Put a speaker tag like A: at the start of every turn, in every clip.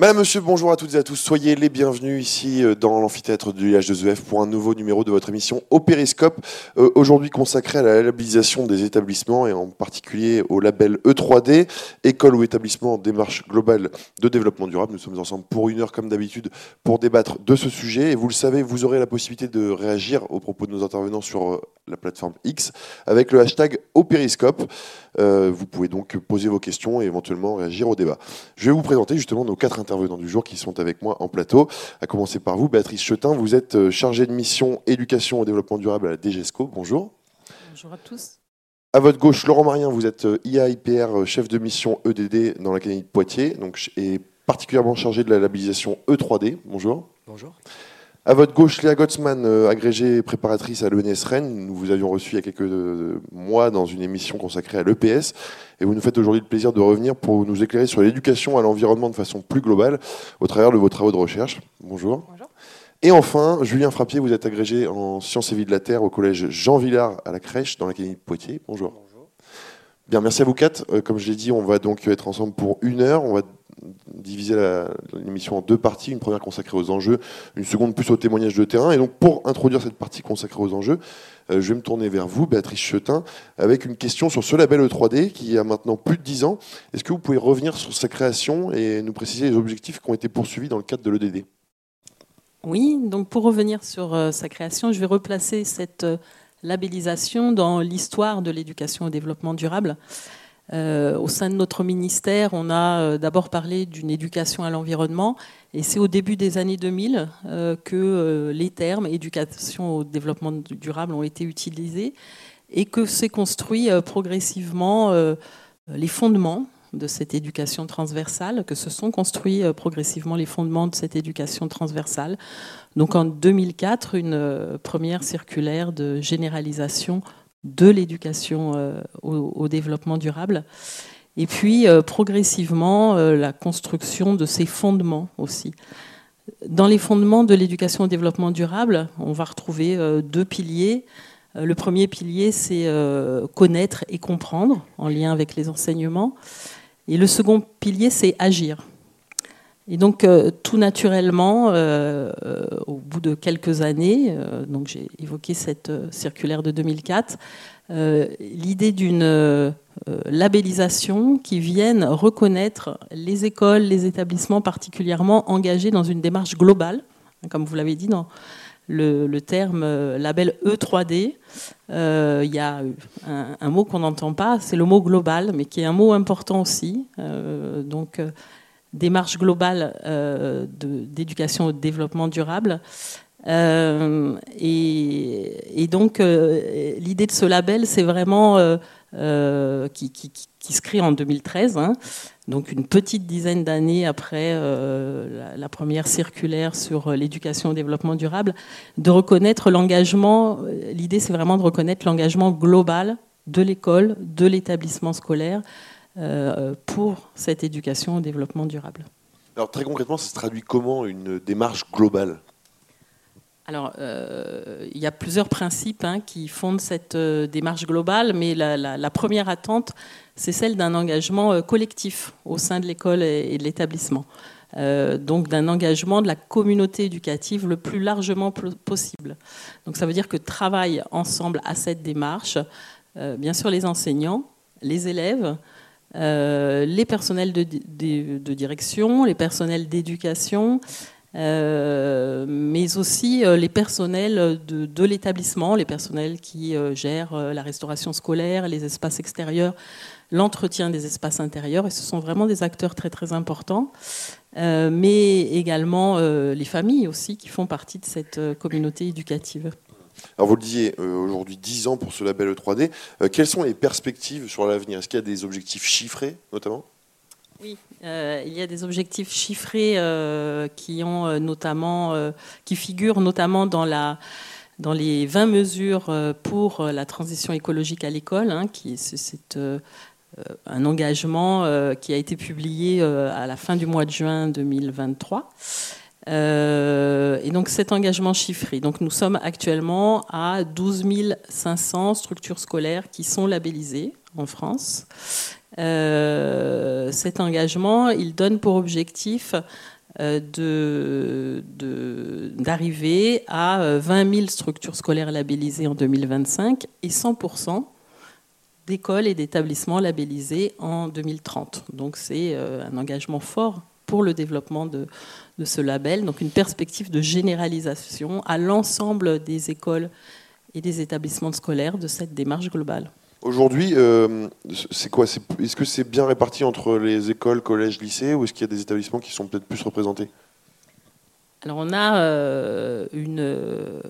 A: Madame, monsieur, bonjour à toutes et à tous. Soyez les bienvenus ici euh, dans l'amphithéâtre du IH2EF pour un nouveau numéro de votre émission au Périscope, euh, aujourd'hui consacré à la labellisation des établissements et en particulier au label E3D, école ou établissement en démarche globale de développement durable. Nous sommes ensemble pour une heure comme d'habitude pour débattre de ce sujet et vous le savez, vous aurez la possibilité de réagir aux propos de nos intervenants sur euh, la plateforme X avec le hashtag au Périscope. vous pouvez donc poser vos questions et éventuellement réagir au débat. Je vais vous présenter justement nos quatre intervenants du jour qui sont avec moi en plateau. À commencer par vous, Béatrice Chetin, vous êtes euh, chargée de mission éducation et développement durable à la DGESCO. Bonjour.
B: Bonjour à tous.
A: À votre gauche, Laurent Marien, vous êtes euh, IAIPR, euh, chef de mission EDD dans l'Académie de Poitiers, donc, et particulièrement chargé de la labellisation E3D. Bonjour.
C: Bonjour.
A: À votre gauche, Léa Gottsman, agrégée préparatrice à l'ENS Rennes. Nous vous avions reçu il y a quelques mois dans une émission consacrée à l'EPS. Et vous nous faites aujourd'hui le plaisir de revenir pour nous éclairer sur l'éducation à l'environnement de façon plus globale au travers de vos travaux de recherche. Bonjour.
B: Bonjour.
A: Et enfin, Julien Frappier, vous êtes agrégé en sciences et vie de la Terre au collège Jean Villard à la crèche dans l'Académie de Poitiers. Bonjour. Bien, merci à vous quatre. Euh, comme je l'ai dit, on va donc être ensemble pour une heure. On va diviser l'émission en deux parties, une première consacrée aux enjeux, une seconde plus au témoignage de terrain. Et donc pour introduire cette partie consacrée aux enjeux, euh, je vais me tourner vers vous, Béatrice Chetin, avec une question sur ce label E3D qui a maintenant plus de 10 ans. Est-ce que vous pouvez revenir sur sa création et nous préciser les objectifs qui ont été poursuivis dans le cadre de l'EDD
B: Oui, donc pour revenir sur euh, sa création, je vais replacer cette labellisation dans l'histoire de l'éducation au développement durable. Euh, au sein de notre ministère, on a euh, d'abord parlé d'une éducation à l'environnement, et c'est au début des années 2000 euh, que les termes éducation au développement durable ont été utilisés, et que s'est construit progressivement les fondements de cette éducation transversale, que se sont construits progressivement les fondements de cette éducation transversale. Donc en 2004, une première circulaire de généralisation de l'éducation euh, au, développement durable. Et puis, euh, progressivement, euh, la construction de ces fondements aussi. Dans les fondements de l'éducation au développement durable, on va retrouver deux piliers. Le premier pilier, c'est connaître et comprendre en lien avec les enseignements. Et le second pilier, c'est agir. Et donc, tout naturellement, au bout de quelques années, donc j'ai évoqué cette circulaire de 2004, l'idée d'une labellisation qui vienne reconnaître les écoles, les établissements particulièrement engagés dans une démarche globale, comme vous l'avez dit dans le, terme label E3D. Il y a un, mot qu'on n'entend pas, c'est le mot global, mais qui est un mot important aussi. donc, démarche globale euh, d'éducation au développement durable. Euh, et, donc, euh, l'idée de ce label, c'est vraiment qui, se crée en 2013, hein. Donc une petite dizaine d'années après la, la, première circulaire sur l'éducation au développement durable, de reconnaître l'engagement. L'idée, c'est vraiment de reconnaître l'engagement global de l'école, de l'établissement scolaire, euh, pour cette éducation au développement durable.
A: Alors très concrètement, ça se traduit comment une démarche globale?
B: Alors, euh, il y a plusieurs principes hein, qui fondent cette euh, démarche globale, mais la, première attente, c'est celle d'un engagement collectif au sein de l'école et, de l'établissement. donc d'un engagement de la communauté éducative le plus largement possible. Donc ça veut dire que travaillent ensemble à cette démarche, bien sûr les enseignants, les élèves, euh, les personnels de, direction, les personnels d'éducation, euh, mais aussi euh, les personnels de, l'établissement, les personnels qui gèrent la restauration scolaire, les espaces extérieurs, l'entretien des espaces intérieurs, et ce sont vraiment des acteurs très très importants, mais également les familles aussi qui font partie de cette communauté éducative.
A: Alors vous le disiez, euh, aujourd'hui 10 ans pour ce label E3D. Euh, quelles sont les perspectives sur l'avenir? Est-ce qu'il y a des objectifs chiffrés notamment?
B: Oui, euh, il y a des objectifs chiffrés qui ont notamment, qui figurent notamment dans la dans les 20 mesures pour la transition écologique à l'école, hein, qui c'est un engagement qui a été publié à la fin du mois de juin 2023 et donc cet engagement chiffré. Donc nous sommes actuellement à 12 500 structures scolaires qui sont labellisées en France. cet engagement, il donne pour objectif d'arriver à 20 000 structures scolaires labellisées en 2025 et 100% d'écoles et d'établissements labellisés en 2030. Donc c'est euh, un engagement fort pour le développement de, ce label, donc une perspective de généralisation à l'ensemble des écoles et des établissements scolaires de cette démarche globale.
A: Aujourd'hui, euh, c'est quoi? Est-ce que c'est bien réparti entre les écoles, collèges, lycées, ou est-ce qu'il y a des établissements qui sont peut-être plus représentés?
B: Alors on a euh, une euh,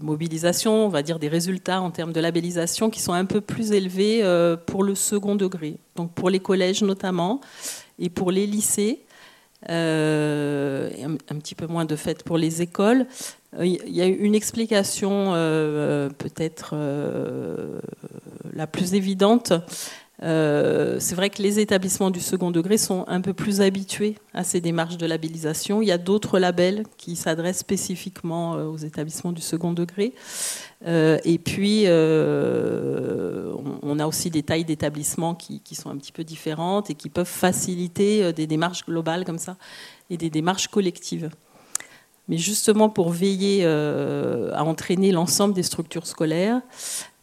B: mobilisation, on va dire des résultats en termes de labellisation qui sont un peu plus élevés euh, pour le second degré, donc pour les collèges notamment, et pour les lycées, un, petit peu moins de fait pour les écoles. Il y a une explication peut-être la plus évidente euh, c'est vrai que les établissements du second degré sont un peu plus habitués à ces démarches de labellisation. Il y a d'autres labels qui s'adressent spécifiquement euh, aux établissements du second degré. Euh, et puis, on a aussi des tailles d'établissements qui, qui, sont un petit peu différentes et qui peuvent faciliter des démarches globales comme ça et des démarches collectives. Mais justement, pour veiller à entraîner l'ensemble des structures scolaires,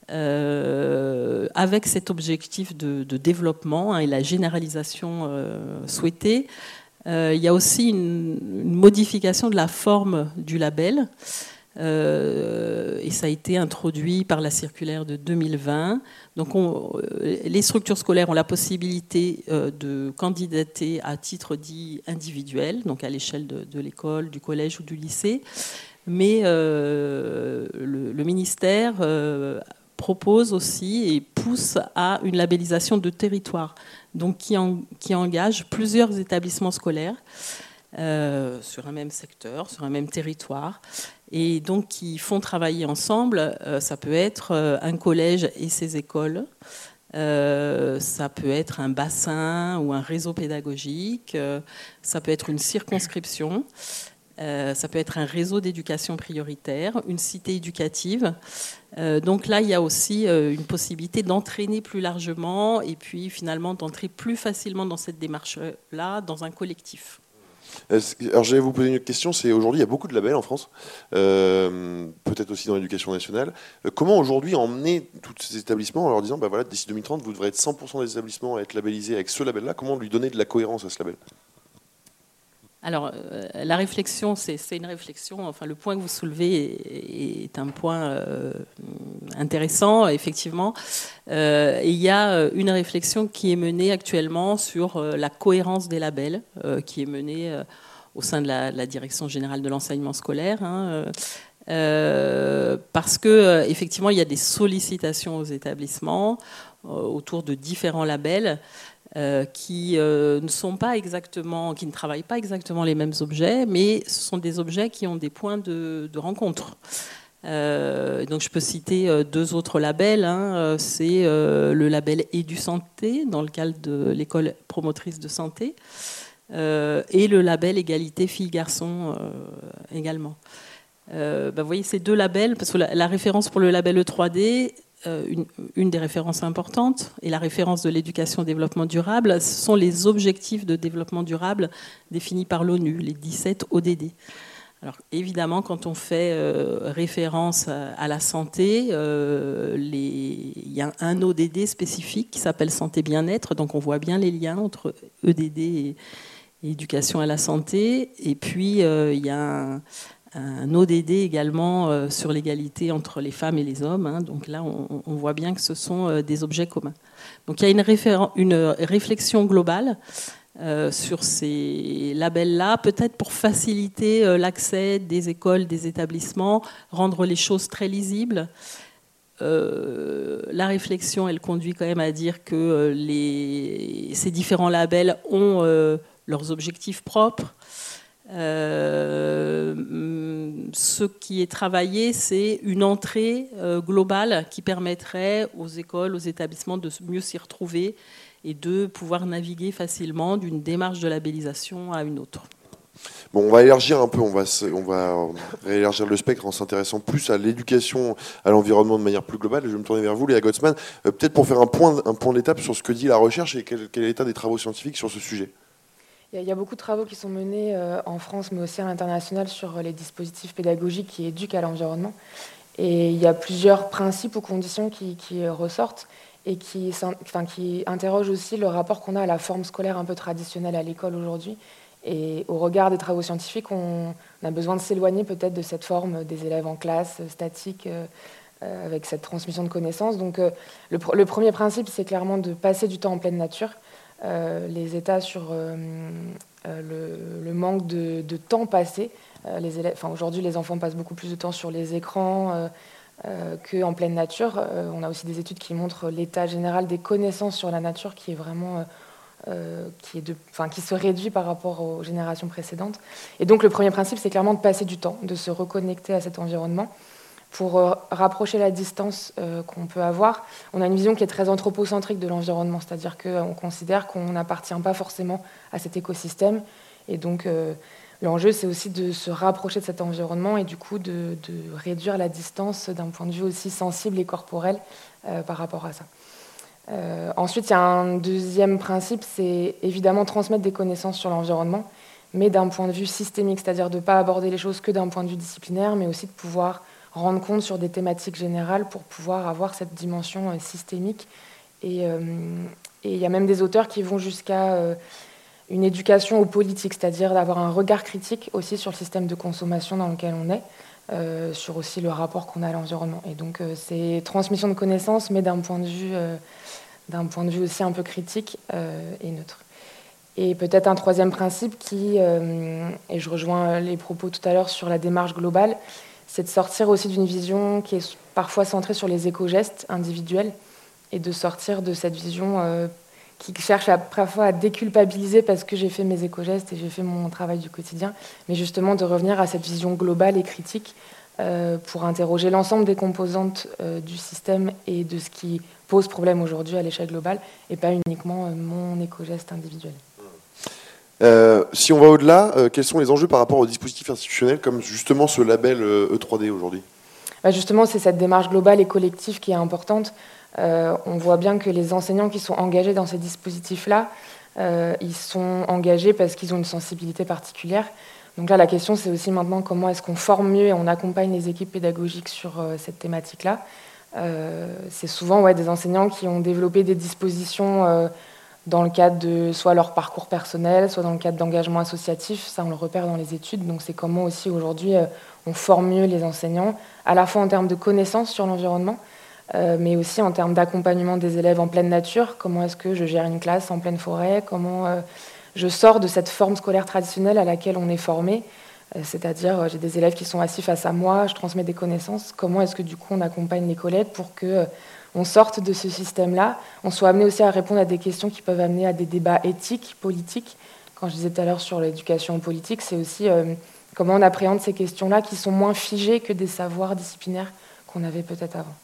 B: euh, avec cet objectif de, développement hein, et la généralisation euh, souhaitée. Euh, il y a aussi une, modification de la forme du label. et ça a été introduit par la circulaire de 2020. Donc, les structures scolaires ont la possibilité de candidater à titre dit individuel, donc à l'échelle de, l'école, du collège ou du lycée. Mais le, le, ministère propose aussi et pousse à une labellisation de territoire, donc qui, qui engage plusieurs établissements scolaires euh, sur un même secteur, sur un même territoire, et donc qui font travailler ensemble. Euh, ça peut être euh, un collège et ses écoles. ça peut être un bassin ou un réseau pédagogique, ça peut être une circonscription, ça peut être un réseau d'éducation prioritaire, une cité éducative. Euh, donc là, il y a aussi euh, une possibilité d'entraîner plus largement et puis finalement d'entrer plus facilement dans cette démarche-là, dans un collectif.
A: Alors j'allais vous poser une question, c'est aujourd'hui il y a beaucoup de labels en France, euh, peut-être aussi dans l'éducation nationale. comment aujourd'hui emmener tous ces établissements en leur disant, bah voilà, d'ici 2030, vous devrez être 100% des établissements à être labellisés avec ce label-là, comment lui donner de la cohérence à ce label?
B: Alors, euh, la réflexion, c'est une réflexion. Enfin, le point que vous soulevez est, un point euh, intéressant, effectivement. Euh, il y a une réflexion qui est menée actuellement sur la cohérence des labels, qui est menée au sein de la, direction générale de l'enseignement scolaire. Hein, parce que effectivement, il y a des sollicitations aux établissements autour de différents labels. Euh, qui euh, ne sont pas exactement, qui ne travaillent pas exactement les mêmes objets, mais ce sont des objets qui ont des points de, rencontre. Euh, donc je peux citer deux autres labels. Hein. C'est le label Édu Santé dans le cadre de l'école promotrice de santé et le label Égalité filles-garçons également. Bah, vous voyez ces deux labels, parce que la, la référence pour le label E3D, euh, une, des références importantes et la référence de l'éducation développement durable, ce sont les objectifs de développement durable définis par l'ONU, les 17 ODD. Alors évidemment, quand on fait euh, référence à, la santé, euh, il y a un ODD spécifique qui s'appelle santé bien-être, donc on voit bien les liens entre EDD et, et éducation à la santé. Et puis il y a un, un ODD également euh, sur l'égalité entre les femmes et les hommes. Hein. donc là, on, voit bien que ce sont euh, des objets communs. Donc il y a une, réflexion globale euh, sur ces labels-là, peut-être pour faciliter l'accès des écoles, des établissements, rendre les choses très lisibles. la réflexion, elle conduit quand même à dire que ces différents labels ont leurs objectifs propres, euh, ce qui est travaillé, c'est une entrée euh, globale qui permettrait aux écoles, aux établissements de mieux s'y retrouver et de pouvoir naviguer facilement d'une démarche de labellisation à une autre.
A: Bon, on va élargir un peu, on va, on va élargir le spectre en s'intéressant plus à l'éducation, à l'environnement de manière plus globale. Je vais me tourner vers vous, Léa Gottsman, euh, peut-être pour faire un point, un point d'étape sur ce que dit la recherche et quel, est l'état des travaux scientifiques sur ce sujet.
C: Il y, a, beaucoup de travaux qui sont menés euh, en France, mais aussi à l'international, sur les dispositifs pédagogiques qui éduquent à l'environnement. Et il y a plusieurs principes ou conditions qui, ressortent et qui, interrogent aussi le rapport qu'on a à la forme scolaire un peu traditionnelle à l'école aujourd'hui et au regard des travaux scientifiques, on, a besoin de s'éloigner peut-être de cette forme des élèves en classe, euh, statique, euh, euh, avec cette transmission de connaissances. Donc le, premier principe, c'est clairement de passer du temps en pleine nature. Les états sur le, manque de, temps passé. les enfin, aujourd'hui, les enfants passent beaucoup plus de temps sur les écrans qu'en pleine nature. on a aussi des études qui montrent l'état général des connaissances sur la nature qui est vraiment euh, qui, est de, qui se réduit par rapport aux générations précédentes. Et donc le premier principe, c'est clairement de passer du temps, de se reconnecter à cet environnement pour euh, rapprocher la distance euh, qu'on peut avoir. On a une vision qui est très anthropocentrique de l'environnement, c'est-à-dire qu'on considère qu'on n'appartient pas forcément à cet écosystème. Et donc l'enjeu, c'est aussi de se rapprocher de cet environnement et du coup de, réduire la distance d'un point de vue aussi sensible et corporel par rapport à ça. Euh, ensuite, il y a un deuxième principe, c'est évidemment transmettre des connaissances sur l'environnement, mais d'un point de vue systémique, c'est-à-dire de ne pas aborder les choses que d'un point de vue disciplinaire, mais aussi de pouvoir rendre compte sur des thématiques générales pour pouvoir avoir cette dimension euh, systémique. Euh, et, il y a même des auteurs qui vont jusqu'à une éducation aux politiques, c'est-à-dire d'avoir un regard critique aussi sur le système de consommation dans lequel on est, sur aussi le rapport qu'on a à l'environnement. Et donc c'est transmission de connaissances, mais d'un point de vue d'un point de vue aussi un peu critique euh, et neutre. Et peut-être un troisième principe qui, euh, et je rejoins les propos tout à l'heure sur la démarche globale, c'est de sortir aussi d'une vision qui est parfois centrée sur les éco-gestes individuels et de sortir de cette vision euh, qui cherche à, parfois à déculpabiliser parce que j'ai fait mes éco-gestes et j'ai fait mon travail du quotidien, mais justement de revenir à cette vision globale et critique pour interroger l'ensemble des composantes du système et de ce qui pose problème aujourd'hui à l'échelle globale et pas uniquement euh, mon éco-geste individuel.
A: Euh, si on va au-delà, euh, quels sont les enjeux par rapport aux dispositifs institutionnels comme justement ce label E3D e aujourd'hui?
C: Bah, Justement, c'est cette démarche globale et collective qui est importante. on voit bien que les enseignants qui sont engagés dans ces dispositifs-là, ils sont engagés parce qu'ils ont une sensibilité particulière. Donc là, la question, c'est aussi maintenant comment est-ce qu'on forme mieux et on accompagne les équipes pédagogiques sur cette thématique-là. Euh, c'est souvent des enseignants qui ont développé des dispositions euh, dans le cadre de soit leur parcours personnel, soit dans le cadre d'engagement associatif. Ça, on le repère dans les études. Donc, c'est comment aussi aujourd'hui euh, on forme mieux les enseignants, à la fois en termes de connaissances sur l'environnement, mais aussi en termes d'accompagnement des élèves en pleine nature. Comment est-ce que je gère une classe en pleine forêt? Comment je sors de cette forme scolaire traditionnelle à laquelle on est formé? Euh, c'est-à-dire, euh, j'ai des élèves qui sont assis face à moi, je transmets des connaissances. Comment est-ce que du coup on accompagne les collègues pour que euh, on sorte de ce système-là, on soit amené aussi à répondre à des questions qui peuvent amener à des débats éthiques, politiques. Quand je disais tout à l'heure sur l'éducation politique, c'est aussi comment on appréhende ces questions-là qui sont moins figées que des savoirs disciplinaires qu'on avait peut-être avant.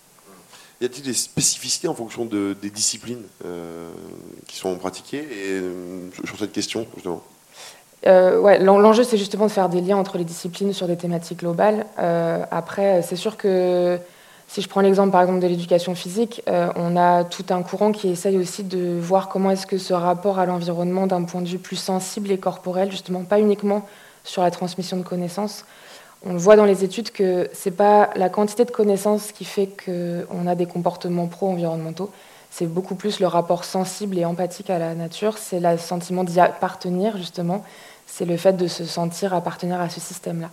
A: Y a-t-il des spécificités en fonction de, des disciplines qui sont pratiquées? Et, sur cette question justement
C: euh, ouais, L'enjeu, c'est justement de faire des liens entre les disciplines sur des thématiques globales. Euh, après, c'est sûr que si je prends l'exemple, par exemple, de l'éducation physique, euh, on a tout un courant qui essaye aussi de voir comment est-ce que ce rapport à l'environnement, d'un point de vue plus sensible et corporel, justement, pas uniquement sur la transmission de connaissances, on voit dans les études que c'est pas la quantité de connaissances qui fait qu'on a des comportements pro-environnementaux, c'est beaucoup plus le rapport sensible et empathique à la nature, c'est le sentiment d'y appartenir justement, c'est le fait de se sentir appartenir à ce système-là.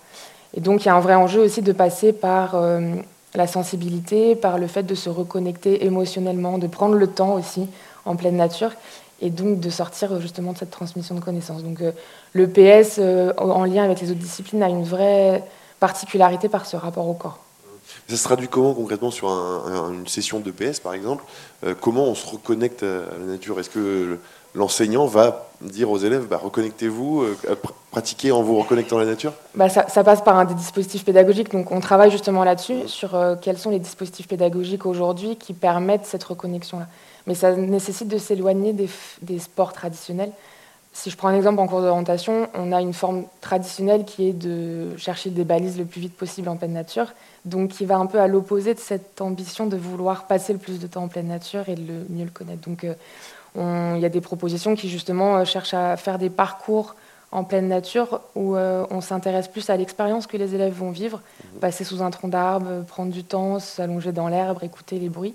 C: Et donc il y a un vrai enjeu aussi de passer par euh, la sensibilité, par le fait de se reconnecter émotionnellement, de prendre le temps aussi en pleine nature, et donc de sortir justement de cette transmission de connaissances. Donc euh, le PS, euh, en lien avec les autres disciplines, a une vraie particularité par ce rapport au corps.
A: Ça se traduit comment concrètement sur une session de PS par exemple? Comment on se reconnecte à la nature? Est-ce que l'enseignant va dire aux élèves bah, reconnectez-vous, euh, pratiquez en vous reconnectant à la nature
C: bah, ça, passe par un des dispositifs pédagogiques. Donc on travaille justement là-dessus, sur euh, quels sont les dispositifs pédagogiques aujourd'hui qui permettent cette reconnexion-là. Mais ça nécessite de s'éloigner des, sports traditionnels. si je prends un exemple en cours d'orientation, on a une forme traditionnelle qui est de chercher des balises le plus vite possible en pleine nature, donc qui va un peu à l'opposé de cette ambition de vouloir passer le plus de temps en pleine nature et de le, mieux le connaître. Donc il y a des propositions qui justement cherchent à faire des parcours en pleine nature où euh, on s'intéresse plus à l'expérience que les élèves vont vivre, mhm. passer sous un tronc d'arbre, prendre du temps, s'allonger dans l'herbe, écouter les bruits,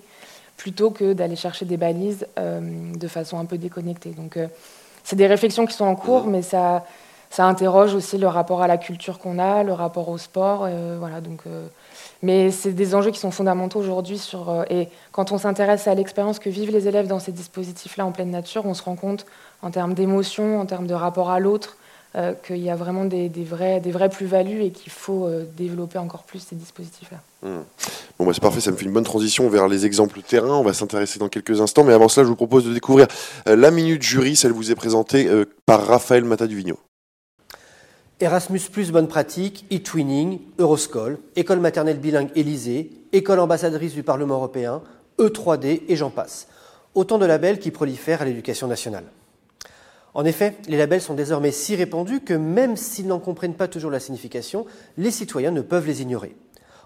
C: plutôt que d'aller chercher des balises euh, de façon un peu déconnectée. Donc euh, c'est des réflexions qui sont en cours, mhm. mais ça, ça interroge aussi le rapport à la culture qu'on a, le rapport au sport. voilà, donc, mais c'est des enjeux qui sont fondamentaux aujourd'hui. et quand on s'intéresse à l'expérience que vivent les élèves dans ces dispositifs-là en pleine nature, on se rend compte en termes d'émotion, en termes de rapport à l'autre, euh, qu'il y a vraiment des, vrais, des vraies plus-values et qu'il faut euh, développer encore plus ces dispositifs-là.
A: Hmm. Bon, bah, c'est parfait, ça me fait une bonne transition vers les exemples terrain. On va s'intéresser dans quelques instants, mais avant cela, je vous propose de découvrir euh, la minute jury. Celle vous est présentée par Raphaël Mata-Duvigno.
D: Erasmus, bonne pratique, e-twinning, Euroscol, École maternelle bilingue Élysée, École ambassadrice du Parlement européen, E3D et j'en passe. Autant de labels qui prolifèrent à l'éducation nationale. En effet, les labels sont désormais si répandus que même s'ils n'en comprennent pas toujours la signification, les citoyens ne peuvent les ignorer.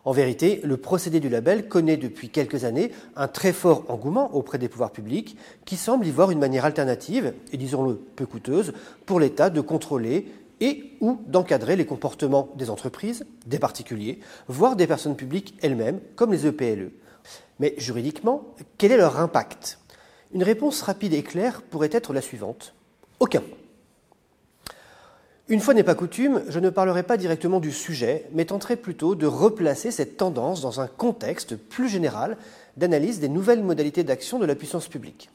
D: En vérité, le procédé du label connaît depuis quelques années un très fort engouement auprès des pouvoirs publics qui semblent y voir une manière alternative, et disons-le peu coûteuse, pour l'État de contrôler et ou d'encadrer les comportements des entreprises, des particuliers, voire des personnes publiques elles-mêmes, comme les EPLE. E. Mais juridiquement, quel est leur impact? Une réponse rapide et claire pourrait être la suivante. Aucun. Une fois n'est pas coutume, je ne parlerai pas directement du sujet, mais tenterai plutôt de replacer cette tendance dans un contexte plus général d'analyse des nouvelles modalités d'action de la puissance publique.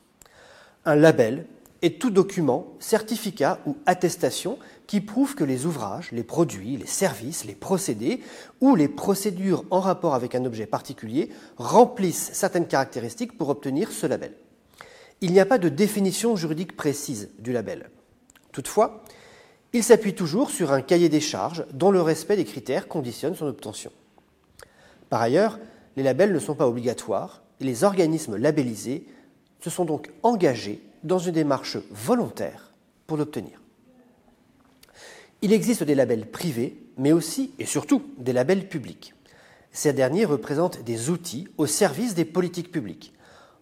D: Un label est tout document, certificat ou attestation qui prouve que les ouvrages, les produits, les services, les procédés ou les procédures en rapport avec un objet particulier remplissent certaines caractéristiques pour obtenir ce label il n'y a pas de définition juridique précise du label. Toutefois, il s'appuie toujours sur un cahier des charges dont le respect des critères conditionne son obtention. Par ailleurs, les labels ne sont pas obligatoires et les organismes labellisés se sont donc engagés dans une démarche volontaire pour l'obtenir. Il existe des labels privés, mais aussi et surtout des labels publics. Ces derniers représentent des outils au service des politiques publiques.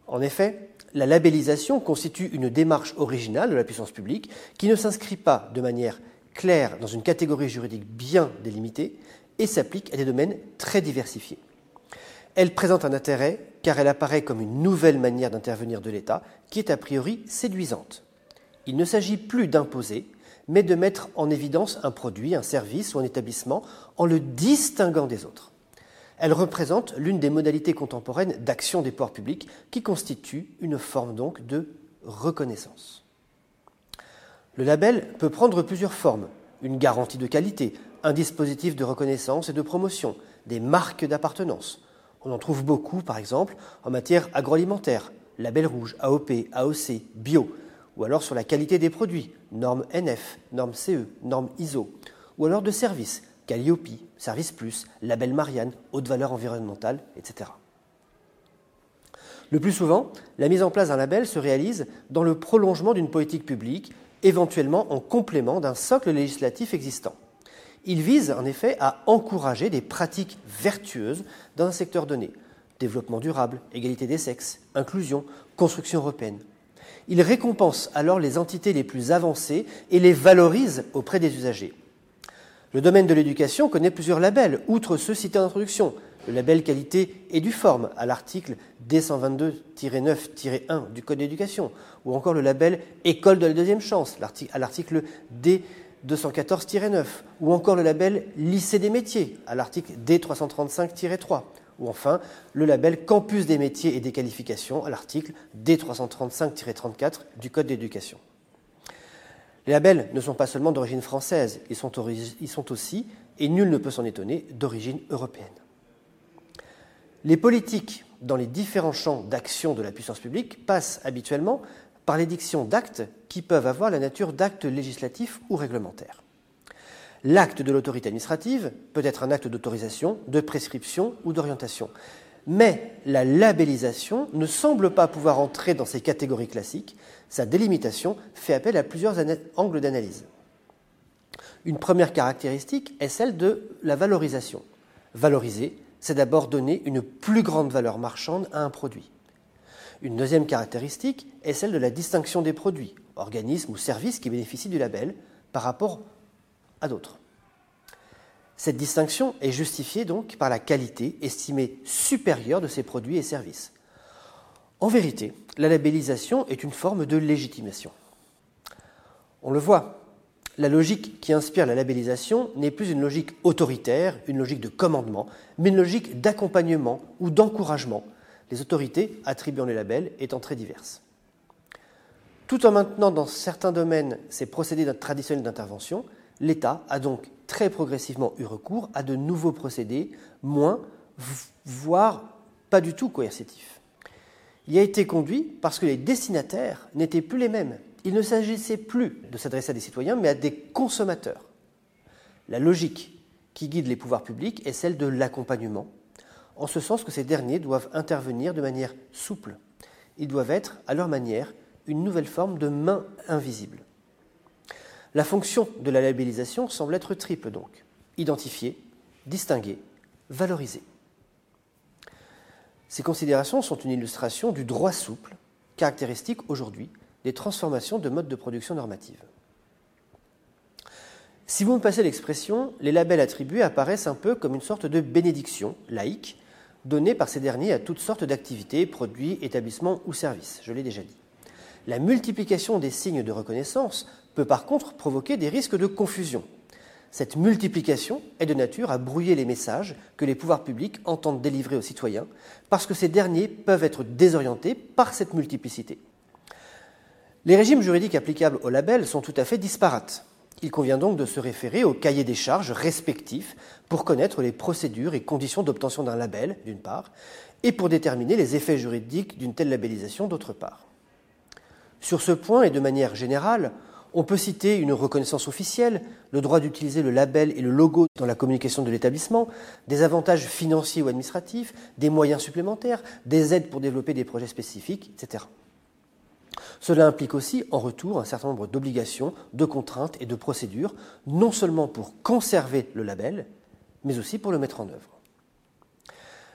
D: En effet, la labellisation constitue une démarche originale de la puissance publique qui ne s'inscrit pas de manière claire dans une catégorie juridique bien délimitée et s'applique à des domaines très diversifiés. Elle présente un intérêt car elle apparaît comme une nouvelle manière d'intervenir de l'État qui est a priori séduisante. Il ne s'agit plus d'imposer, mais de mettre en évidence un produit, un service ou un établissement en le distinguant des autres. Elle représente l'une des modalités contemporaines d'action des pouvoirs publics qui constitue une forme donc de reconnaissance. Le label peut prendre plusieurs formes. Une garantie de qualité, un dispositif de reconnaissance et de promotion, des marques d'appartenance. On en trouve beaucoup, par exemple, en matière agroalimentaire, label rouge, AOP, AOC, bio, ou alors sur la qualité des produits, normes NF, normes CE, normes ISO, ou alors de services, Calliope, Service Plus, Label Marianne, haute valeur environnementale, etc. Le plus souvent, la mise en place d'un label se réalise dans le prolongement d'une politique publique, éventuellement en complément d'un socle législatif existant. Il vise en effet à encourager des pratiques vertueuses dans un secteur donné développement durable, égalité des sexes, inclusion, construction européenne. Il récompense alors les entités les plus avancées et les valorise auprès des usagers. Le domaine de l'éducation connaît plusieurs labels, outre ceux cités en introduction. Le label qualité et du forme à l'article D122-9-1 du Code d'éducation, ou encore le label école de la deuxième chance à l'article D214-9, ou encore le label lycée des métiers à l'article D335-3, ou enfin le label campus des métiers et des qualifications à l'article D335-34 du Code d'éducation. Les labels ne sont pas seulement d'origine française, ils sont, aussi, et nul ne peut s'en étonner, d'origine européenne. Les politiques dans les différents champs d'action de la puissance publique passent habituellement par l'édiction d'actes qui peuvent avoir la nature d'actes législatifs ou réglementaires. L'acte de l'autorité administrative peut être un acte d'autorisation, de prescription ou d'orientation. Mais la labellisation ne semble pas pouvoir entrer dans ces catégories classiques. Sa délimitation fait appel à plusieurs angles d'analyse. Une première caractéristique est celle de la valorisation. Valoriser, c'est d'abord donner une plus grande valeur marchande à un produit. Une deuxième caractéristique est celle de la distinction des produits, organismes ou services qui bénéficient du label par rapport à d'autres. Cette distinction est justifiée donc par la qualité estimée supérieure de ces produits et services. En vérité, la labellisation est une forme de légitimation. On le voit, la logique qui inspire la labellisation n'est plus une logique autoritaire, une logique de commandement, mais une logique d'accompagnement ou d'encouragement, les autorités attribuant les labels étant très diverses. Tout en maintenant dans certains domaines ces procédés traditionnels d'intervention, l'État a donc très progressivement eu recours à de nouveaux procédés, moins, voire pas du tout coercitifs. Il a été conduit parce que les destinataires n'étaient plus les mêmes il ne s'agissait plus de s'adresser à des citoyens, mais à des consommateurs. La logique qui guide les pouvoirs publics est celle de l'accompagnement, en ce sens que ces derniers doivent intervenir de manière souple. Ils doivent être, à leur manière, une nouvelle forme de main invisible. La fonction de la labellisation semble être triple donc identifier, distinguer, valoriser. Ces considérations sont une illustration du droit souple, caractéristique aujourd'hui des transformations de modes de production normative. Si vous me passez l'expression, les labels attribués apparaissent un peu comme une sorte de bénédiction laïque donnée par ces derniers à toutes sortes d'activités, produits, établissements ou services. Je l'ai déjà dit. La multiplication des signes de reconnaissance peut par contre provoquer des risques de confusion. Cette multiplication est de nature à brouiller les messages que les pouvoirs publics entendent délivrer aux citoyens, parce que ces derniers peuvent être désorientés par cette multiplicité. Les régimes juridiques applicables au label sont tout à fait disparates. Il convient donc de se référer aux cahiers des charges respectifs pour connaître les procédures et conditions d'obtention d'un label, d'une part, et pour déterminer les effets juridiques d'une telle labellisation, d'autre part. Sur ce point et de manière générale, on peut citer une reconnaissance officielle, le droit d'utiliser le label et le logo dans la communication de l'établissement, des avantages financiers ou administratifs, des moyens supplémentaires, des aides pour développer des projets spécifiques, etc. Cela implique aussi, en retour, un certain nombre d'obligations, de contraintes et de procédures, non seulement pour conserver le label, mais aussi pour le mettre en œuvre.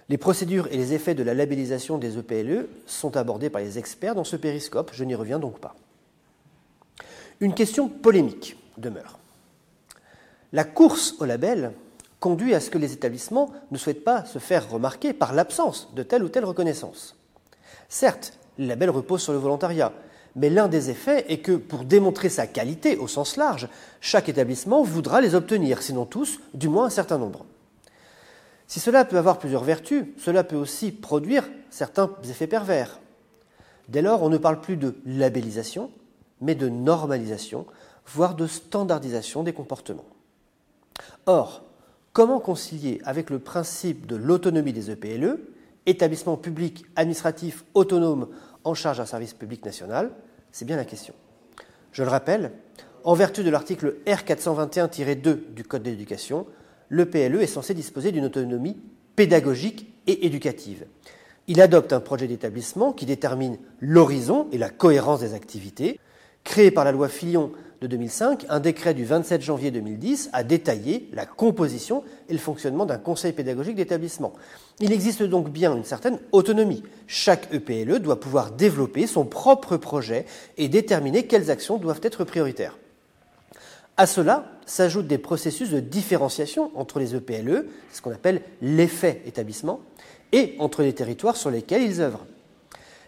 D: Les procédures et les effets de la labellisation des EPLE e sont abordés par les experts dans ce périscope, je n'y reviens donc pas. Une question polémique demeure. La course au label conduit à ce que les établissements ne souhaitent pas se faire remarquer par l'absence de telle ou telle reconnaissance. Certes, les labels reposent sur le volontariat, mais l'un des effets est que pour démontrer sa qualité au sens large, chaque établissement voudra les obtenir, sinon tous, du moins un certain nombre. Si cela peut avoir plusieurs vertus, cela peut aussi produire certains effets pervers. Dès lors, on ne parle plus de labellisation, mais de normalisation, voire de standardisation des comportements. Or, comment concilier avec le principe de l'autonomie des EPLE, établissements publics administratifs autonomes en charge d'un service public national, c'est bien la question. Je le rappelle, en vertu de l'article R421-2 du Code de l'éducation, PLE est censé disposer d'une autonomie pédagogique et éducative. Il adopte un projet d'établissement qui détermine l'horizon et la cohérence des activités. Créé par la loi Fillon de 2005, un décret du 27 janvier 2010 a détaillé la composition et le fonctionnement d'un conseil pédagogique d'établissement. Il existe donc bien une certaine autonomie. Chaque EPLE doit pouvoir développer son propre projet et déterminer quelles actions doivent être prioritaires. À cela s'ajoutent des processus de différenciation entre les EPLE, ce qu'on appelle l'effet établissement, et entre les territoires sur lesquels ils œuvrent.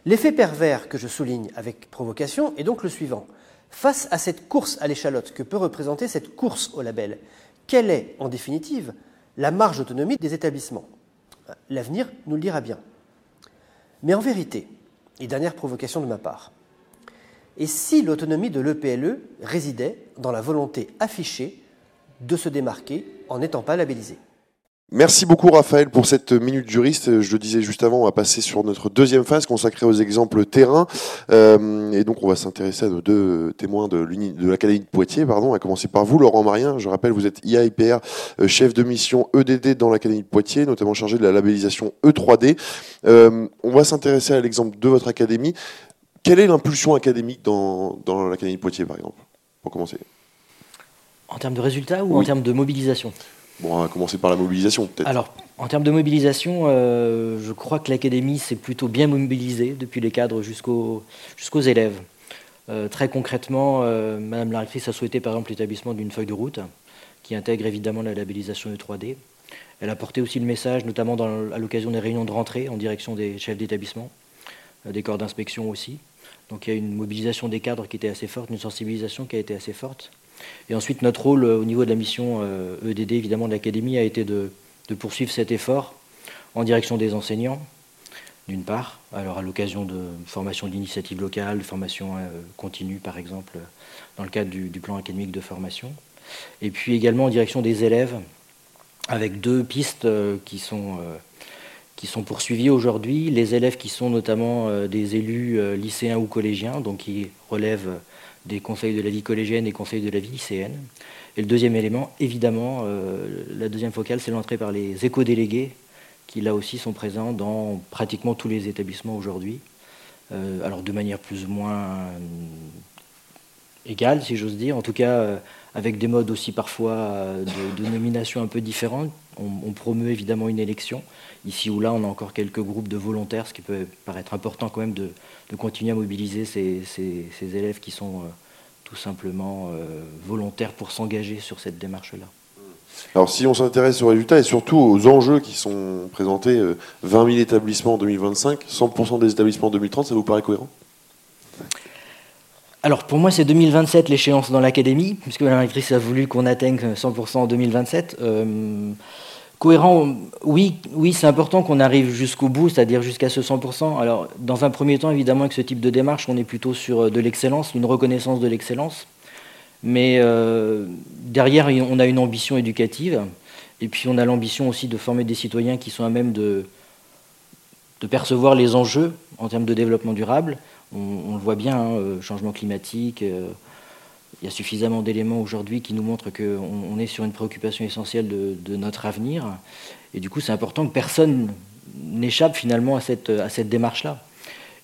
D: L'effet pervers que je souligne avec provocation est donc le suivant. Face à cette course à l'échalote que peut représenter cette course au label, quelle est, en définitive, la marge d'autonomie des établissements? L'avenir nous le dira bien. Mais en vérité, et dernière provocation de ma part, et si l'autonomie de l'EPLE e résidait dans la volonté affichée de se démarquer en n'étant pas labellisé
A: Merci beaucoup Raphaël pour cette minute juriste. Je le disais juste avant, on va passer sur notre deuxième phase consacrée aux exemples terrain. Euh, et donc on va s'intéresser à nos deux témoins de l'Académie de, Poitiers, pardon, à commencer par vous, Laurent Marien. Je rappelle, vous êtes IAIPR, euh, chef de mission EDD dans l'Académie de Poitiers, notamment chargé de la labellisation E3D. Euh, on va s'intéresser à l'exemple de votre académie. Quelle est l'impulsion académique dans, dans l'Académie de Poitiers, par exemple, pour commencer?
E: En termes de résultats ou en termes de mobilisation?
A: On va commencer par la mobilisation, peut-être.
E: Alors, en termes de mobilisation, euh, je crois que l'Académie s'est plutôt bien mobilisée, depuis les cadres jusqu'aux élèves. Euh, très concrètement, euh, Madame la rectrice a souhaité, par exemple, l'établissement d'une feuille de route qui intègre évidemment la labellisation E3D. Elle a porté aussi le message, notamment à l'occasion des réunions de rentrée, en direction des chefs d'établissement, des corps d'inspection aussi. Donc il y a une mobilisation des cadres qui était assez forte, une sensibilisation qui a été assez forte. Et ensuite, notre rôle euh, au niveau de la mission EDD, euh, e évidemment, de l'Académie, a été de, poursuivre cet effort en direction des enseignants, d'une part, alors à l'occasion de formation d'initiatives locales, de formation euh, continue, par exemple, dans le cadre du, plan académique de formation, et puis également en direction des élèves, avec deux pistes qui sont qui sont poursuivis aujourd'hui, les élèves qui sont notamment des élus lycéens ou collégiens, donc qui relèvent des conseils de la vie collégienne et conseils de la vie lycéenne. Et le deuxième élément, évidemment, euh, la deuxième focale, c'est l'entrée par les éco-délégués, qui là aussi sont présents dans pratiquement tous les établissements aujourd'hui. Euh, alors de manière plus ou moins euh, égale, si j'ose dire, en tout cas avec des modes aussi parfois de, nomination un peu différents. On, promeut évidemment une élection. Ici ou là, on a encore quelques groupes de volontaires, ce qui peut paraître important quand même de, continuer à mobiliser ces, élèves qui sont euh, tout simplement euh, volontaires pour s'engager sur cette démarche-là.
A: Alors si on s'intéresse aux résultats et surtout aux enjeux qui sont présentés, 20 euh, 000 établissements en 2025, 100% des établissements en 2030, ça vous paraît cohérent?
E: Alors pour moi c'est 2027 l'échéance dans l'académie, puisque la directrice a voulu qu'on atteigne 100% en 2027. Euh, cohérent, oui, oui c'est important qu'on arrive jusqu'au bout, c'est-à-dire jusqu'à ce 100%. Alors dans un premier temps évidemment avec ce type de démarche on est plutôt sur euh, de l'excellence, une reconnaissance de l'excellence. Mais euh, derrière on a une ambition éducative et puis on a l'ambition aussi de former des citoyens qui sont à même de, de percevoir les enjeux en termes de développement durable on, le voit bien, hein, euh, changement climatique. Euh, il y a suffisamment d'éléments aujourd'hui qui nous montrent qu'on est sur une préoccupation essentielle de, notre avenir. Et du coup, c'est important que personne n'échappe finalement à cette, à cette démarche-là.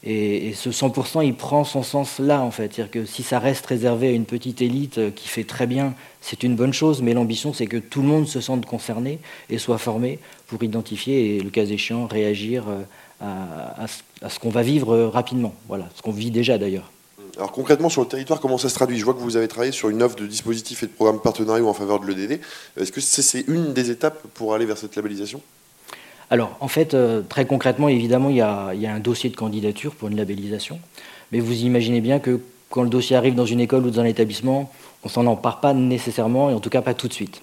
E: Et, ce 100%, il prend son sens là, en fait. C'est-à-dire que si ça reste réservé à une petite élite qui fait très bien, c'est une bonne chose, mais l'ambition, c'est que tout le monde se sente concerné et soit formé pour identifier et, le cas échéant, réagir euh, à, ce qu'on va vivre rapidement, voilà, ce qu'on vit déjà d'ailleurs.
A: Alors concrètement sur le territoire, comment ça se traduit? Je vois que vous avez travaillé sur une offre de dispositifs et de programmes partenariaux en faveur de l'EDD. Est-ce que c'est une des étapes pour aller vers cette labellisation?
E: Alors en fait, euh, très concrètement, évidemment, il y, a, un dossier de candidature pour une labellisation. Mais vous imaginez bien que quand le dossier arrive dans une école ou dans un établissement, on s'en empare pas nécessairement, et en tout cas pas tout de suite.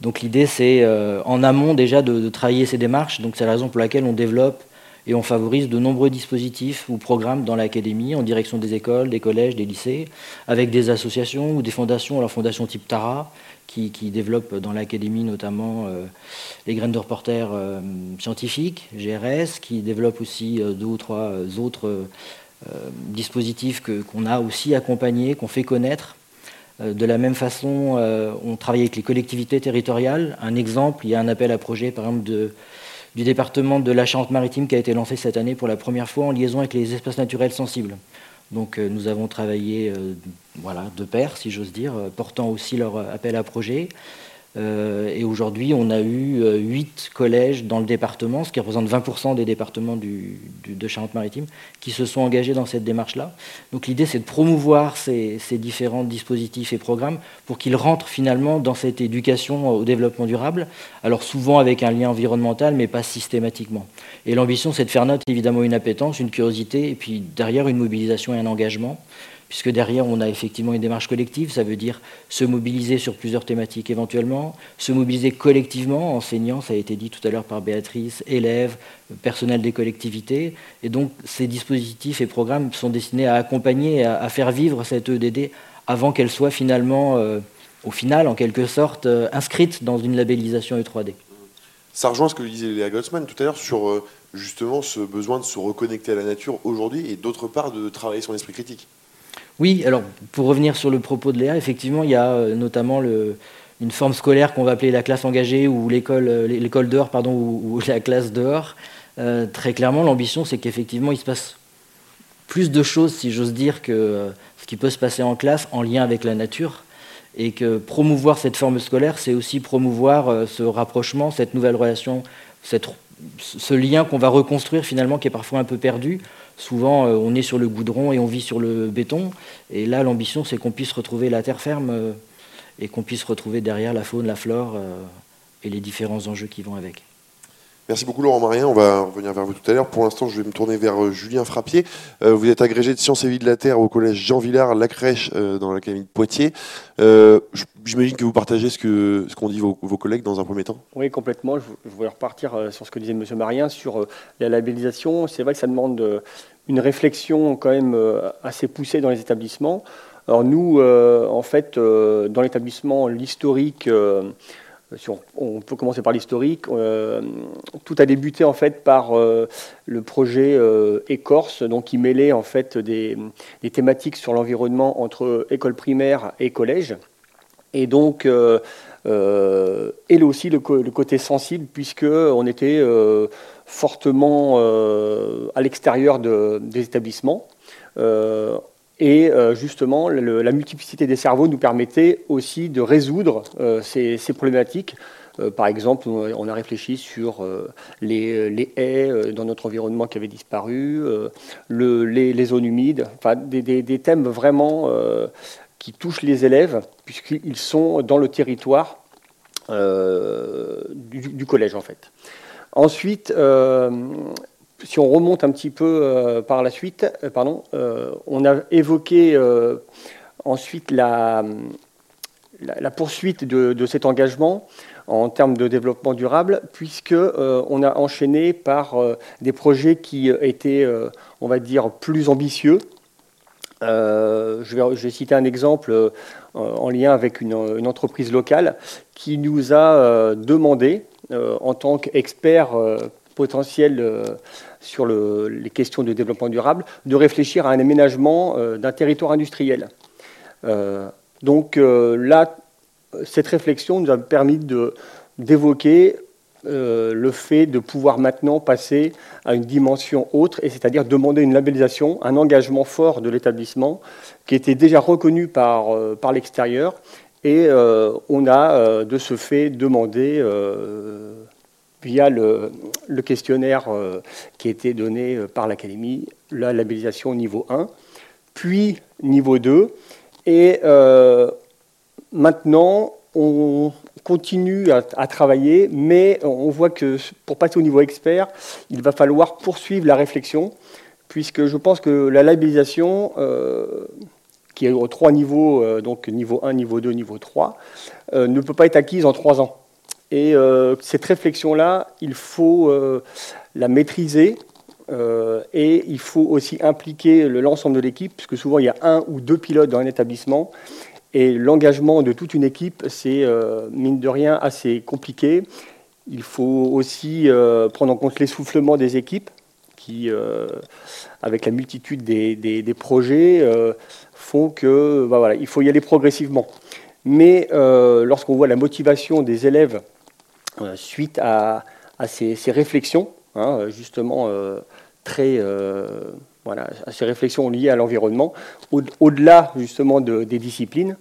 E: Donc l'idée, c'est euh, en amont déjà de, de, travailler ces démarches. Donc c'est la raison pour laquelle on développe et on favorise de nombreux dispositifs ou programmes dans l'académie en direction des écoles, des collèges, des lycées, avec des associations ou des fondations, la fondation type Tara, qui, développe dans l'académie notamment euh, les graines de reporters euh, scientifiques, GRS, qui développe aussi euh, deux ou trois autres dispositifs qu'on a aussi accompagnés, qu'on fait connaître. De la même façon, on travaille avec les collectivités territoriales. Un exemple, il y a un appel à projet, par exemple, de du département de la Charente-Maritime qui a été lancé cette année pour la première fois en liaison avec les espaces naturels sensibles. Donc euh, nous avons travaillé euh, de pair, si j'ose dire, euh, portant aussi leur appel à projet. Euh, et aujourd'hui, on a eu euh, huit collèges dans le département, ce qui représente 20% des départements de Charente-Maritime, qui se sont engagés dans cette démarche-là. Donc l'idée, c'est de promouvoir ces, différents dispositifs et programmes pour qu'ils rentrent finalement dans cette éducation au développement durable, alors souvent avec un lien environnemental, mais pas systématiquement. Et l'ambition, c'est de faire note, évidemment, une appétence, une curiosité, et puis derrière, une mobilisation et un engagement puisque derrière, on a effectivement une démarche collective, ça veut dire se mobiliser sur plusieurs thématiques éventuellement, se mobiliser collectivement, enseignants, ça a été dit tout à l'heure par Béatrice, élèves, personnel des collectivités, et donc ces dispositifs et programmes sont destinés à accompagner, à, faire vivre cette EDD avant qu'elle soit finalement, euh, au final, en quelque sorte, euh, inscrite dans une labellisation E3D.
A: Ça rejoint ce que disait Léa Gottsman tout à l'heure sur justement ce besoin de se reconnecter à la nature aujourd'hui et d'autre part de travailler son esprit critique.
E: Oui, alors pour revenir sur le propos de Léa, effectivement, il y a notamment une forme scolaire qu'on va appeler la classe engagée ou l'école, l'école dehors, pardon, ou, la classe dehors. très clairement, l'ambition, c'est qu'effectivement, il se passe plus de choses, si j'ose dire, que ce qui peut se passer en classe en lien avec la nature. Et que promouvoir cette forme scolaire, c'est aussi promouvoir euh, ce rapprochement, cette nouvelle relation, ce lien qu'on va reconstruire finalement, qui est parfois un peu perdu. Souvent, euh, on est sur le goudron et on vit sur le béton. Et là, l'ambition, c'est qu'on puisse retrouver la terre ferme euh, et qu'on puisse retrouver derrière la faune, la flore et les différents enjeux qui vont avec.
A: Merci beaucoup Laurent Marien, on va revenir vers vous tout à l'heure. Pour l'instant, je vais me tourner vers euh, Julien Frappier. Euh, vous êtes agrégé de sciences et vie de la Terre au collège Jean Villard, la crèche euh, dans l'académie de Poitiers. J'imagine que vous partagez ce qu'ont ce dit vos, collègues dans un premier temps.
F: Oui, complètement. Je, voulais repartir sur ce que disait M. Marien sur la labellisation. C'est vrai que ça demande une réflexion quand même assez poussée dans les établissements. Alors nous, en fait, dans l'établissement, l'historique on, peut commencer par l'historique. Euh, tout a débuté en fait par euh, le projet euh, Écorce, donc qui mêlait en fait des, thématiques sur l'environnement entre école primaire et collège. Et donc, et là aussi le, côté sensible, puisque on était fortement à l'extérieur des établissements. Et euh, justement, la multiplicité des cerveaux nous permettait aussi de résoudre euh, ces, problématiques. Euh, par exemple, on a réfléchi sur les, haies dans notre environnement qui avaient disparu, les, zones humides, enfin, des, thèmes vraiment qui touchent les élèves, puisqu'ils sont dans le territoire du, du, collège, en fait. Ensuite, si on remonte un petit peu euh, par la suite, euh, pardon, euh, on a évoqué ensuite la, poursuite de, cet engagement en termes de développement durable, puisque on a enchaîné par des projets qui étaient, on va dire, plus ambitieux. je, vais, je, vais, citer un exemple en lien avec une, une, entreprise locale qui nous a demandé, en tant qu'expert potentiel sur les questions de développement durable, de réfléchir à un aménagement euh, d'un territoire industriel. Euh, donc euh, là, cette réflexion nous a permis d'évoquer le fait de pouvoir maintenant passer à une dimension autre, et c'est-à-dire demander une labellisation, un engagement fort de l'établissement qui était déjà reconnu par, par l'extérieur, et on a de ce fait demandé via le, questionnaire euh, qui a été donné euh, par l'Académie, la labellisation niveau 1, puis niveau 2. Et euh, maintenant, on continue à, travailler, mais on voit que pour passer au niveau expert, il va falloir poursuivre la réflexion, puisque je pense que la labellisation, qui est aux trois niveaux, donc niveau 1, niveau 2, niveau 3, ne peut pas être acquise en trois ans. Et euh, cette réflexion-là, il faut euh, la maîtriser euh, et il faut aussi impliquer l'ensemble de l'équipe, puisque souvent il y a un ou deux pilotes dans un établissement. Et l'engagement de toute une équipe, c'est mine de rien assez compliqué. Il faut aussi prendre en compte l'essoufflement des équipes, qui, avec la multitude des, projets, font que bah voilà, il faut y aller progressivement. Mais lorsqu'on voit la motivation des élèves suite à, ces, réflexions, hein, justement euh, très euh, voilà, à ces réflexions liées à l'environnement, au-delà justement des disciplines,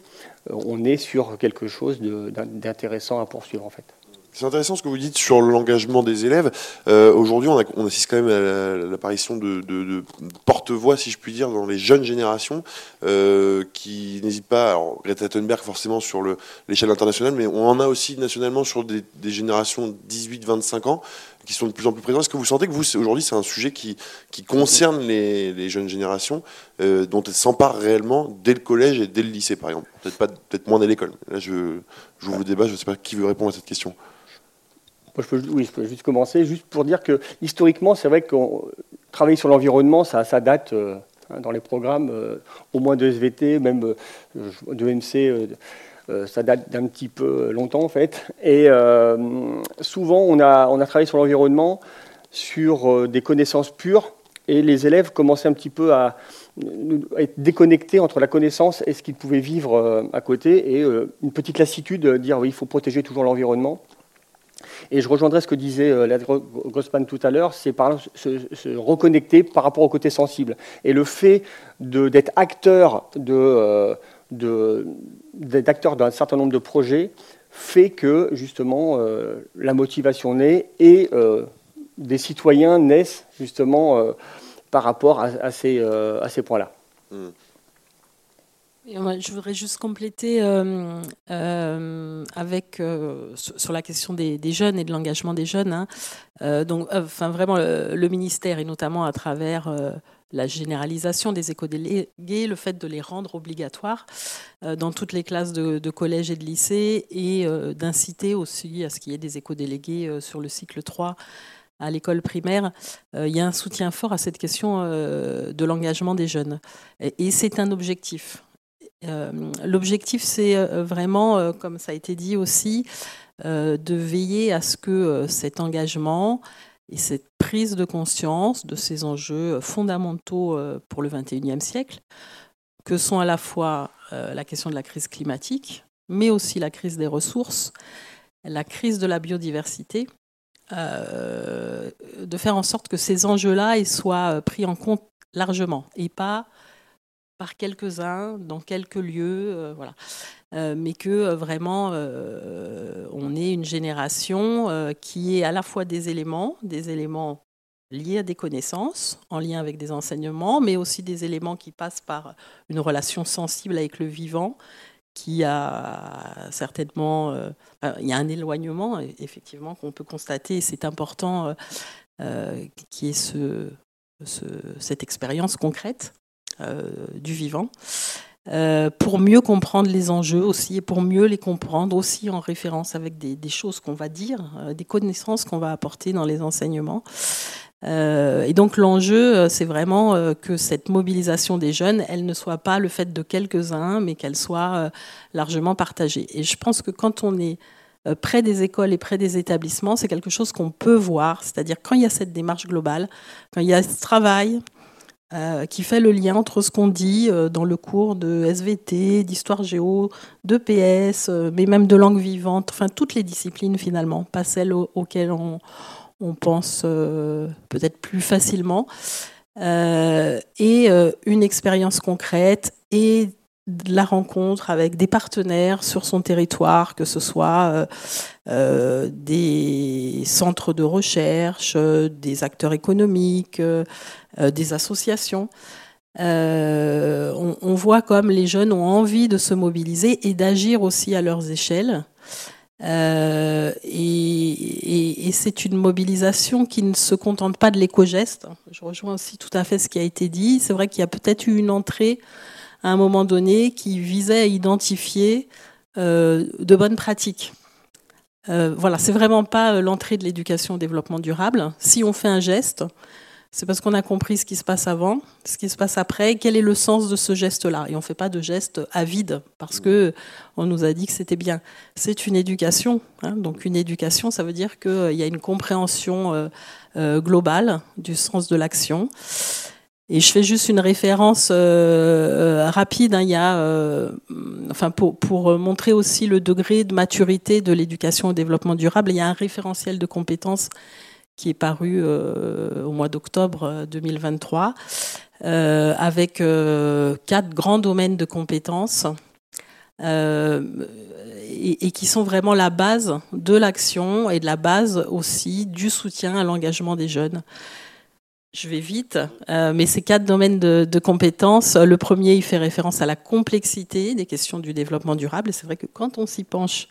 F: on est sur quelque chose d'intéressant à poursuivre en fait.
A: C'est intéressant ce que vous dites sur l'engagement des élèves. Euh, aujourd'hui, on, assiste quand même à l'apparition de, porte-voix, si je puis dire, dans les jeunes générations, euh, qui n'hésitent pas. Alors, Greta Thunberg, forcément, sur l'échelle internationale, mais on en a aussi nationalement sur des, générations 18-25 ans qui sont de plus en plus présents. Est-ce que vous sentez que vous, aujourd'hui, c'est un sujet qui, concerne les, jeunes générations, euh, dont elles s'emparent réellement dès le collège et dès le lycée, par exemple Peut-être peut-être moins dès l'école. Là, je, je vous débat, je ne sais pas qui veut répondre à cette question
F: oui, je peux juste commencer, juste pour dire que historiquement, c'est vrai que travailler sur l'environnement, ça, date euh, hein, dans les programmes, euh, au moins de SVT, même de MC, ça date d'un petit peu longtemps en fait. Et souvent, on a, on a travaillé sur l'environnement, sur des connaissances pures, et les élèves commençaient un petit peu à être déconnectés entre la connaissance et ce qu'ils pouvaient vivre à côté, et une petite lassitude, dire oui, il faut protéger toujours l'environnement. Et je rejoindrai ce que disait euh, Grossman tout à l'heure, c'est se, reconnecter par rapport au côté sensible. Et le fait d'être acteur euh, d'un certain nombre de projets fait que justement euh, la motivation naît et des citoyens naissent justement par rapport à, ces, points-là. Mmh.
B: Je voudrais juste compléter euh, euh, avec euh, sur la question des, jeunes et de l'engagement des jeunes. Hein. donc, enfin, vraiment, le, ministère et notamment à travers la généralisation des éco-délégués, le fait de les rendre obligatoires dans toutes les classes de, de collège et de lycée et d'inciter aussi à ce qu'il y ait des éco-délégués sur le cycle 3 à l'école primaire, il y a un soutien fort à cette question de l'engagement des jeunes. et c'est un objectif. Euh, l'objectif, c'est euh, vraiment, euh, comme ça a été dit aussi, de veiller à ce que cet engagement et cette prise de conscience de ces enjeux fondamentaux pour le XXIe siècle, que sont à la fois la question de la crise climatique, mais aussi la crise des ressources, la crise de la biodiversité, de faire en sorte que ces enjeux-là soient pris en compte largement et pas par quelques-uns, dans quelques lieux, euh, voilà. Euh, mais que euh, vraiment on est une génération qui est à la fois des éléments, des éléments liés à des connaissances, en lien avec des enseignements, mais aussi des éléments qui passent par une relation sensible avec le vivant, qui a certainement, il y a un éloignement effectivement qu'on peut constater, et c'est important qui est ce, cette expérience concrète euh, du vivant. Euh, pour mieux comprendre les enjeux aussi et pour mieux les comprendre aussi en référence avec des, choses qu'on va dire, euh, des connaissances qu'on va apporter dans les enseignements. Et donc l'enjeu, c'est vraiment que cette mobilisation des jeunes, elle ne soit pas le fait de quelques-uns, mais qu'elle soit largement partagée. Et je pense que quand on est près des écoles et près des établissements, c'est quelque chose qu'on peut voir, c'est-à-dire quand il y a cette démarche globale, quand il y a ce travail, euh, qui fait le lien entre ce qu'on dit euh, dans le cours de SVT, d'histoire géo, de PS, euh, mais même de langue vivante, enfin toutes les disciplines finalement, pas celles auxquelles on, pense peut-être plus facilement, et une expérience concrète et la rencontre avec des partenaires sur son territoire, que ce soit des centres de recherche, des acteurs économiques, euh, des associations. Euh, on, voit comme les jeunes ont envie de se mobiliser et d'agir aussi à leurs échelles. Euh, et, c'est une mobilisation qui ne se contente pas de l'éco-geste. Je rejoins aussi tout à fait ce qui a été dit. C'est vrai qu'il y a peut-être eu une entrée à un moment donné qui visait à identifier de bonnes pratiques. voilà, c'est vraiment pas l'entrée de l'éducation au développement durable. Si on fait un geste, c'est parce qu'on a compris ce qui se passe avant, ce qui se passe après, quel est le sens de ce geste-là. Et on ne fait pas de geste avide parce que on nous a dit que c'était bien. C'est une éducation. Hein. donc une éducation, ça veut dire qu'il euh, y a une compréhension euh, euh, globale du sens de l'action. Et je fais juste une référence rapide. Hein. il y a, enfin pour, pour, montrer aussi le degré de maturité de l'éducation au développement durable, il y a un référentiel de compétences qui est paru euh, au mois d'octobre 2023, euh, euh, avec quatre grands domaines de compétences. Et, qui sont vraiment la base de l'action et de la base aussi du soutien à l'engagement des jeunes. Je vais vite, mais ces quatre domaines de, de, compétences, le premier, il fait référence à la complexité des questions du développement durable. C'est vrai que quand on s'y penche,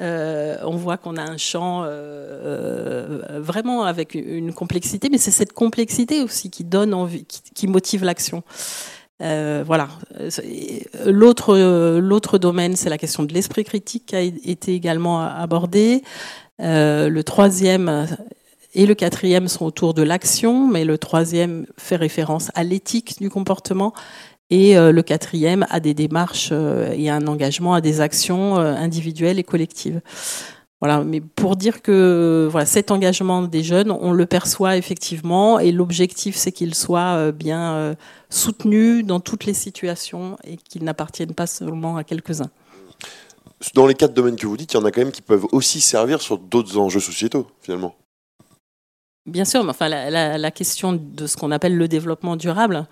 B: euh, on voit qu'on a un champ euh, euh, vraiment avec une complexité, mais c'est cette complexité aussi qui donne envie, qui, motive l'action. voilà. L'autre, domaine, c'est la question de l'esprit critique qui a été également abordé. le troisième et le quatrième sont autour de l'action, mais le troisième fait référence à l'éthique du comportement Et le quatrième a des démarches et un engagement à des actions individuelles et collectives. Voilà, mais pour dire que voilà, cet engagement des jeunes, on le perçoit effectivement, et l'objectif, c'est qu'il soit euh, bien euh, soutenu dans toutes les situations et qu'il n'appartienne pas seulement à quelques-uns.
A: Dans les quatre domaines que vous dites, il y en a quand même qui peuvent aussi servir sur d'autres enjeux sociétaux, finalement.
B: Bien sûr, mais enfin, la, la question de ce qu'on appelle le développement durable,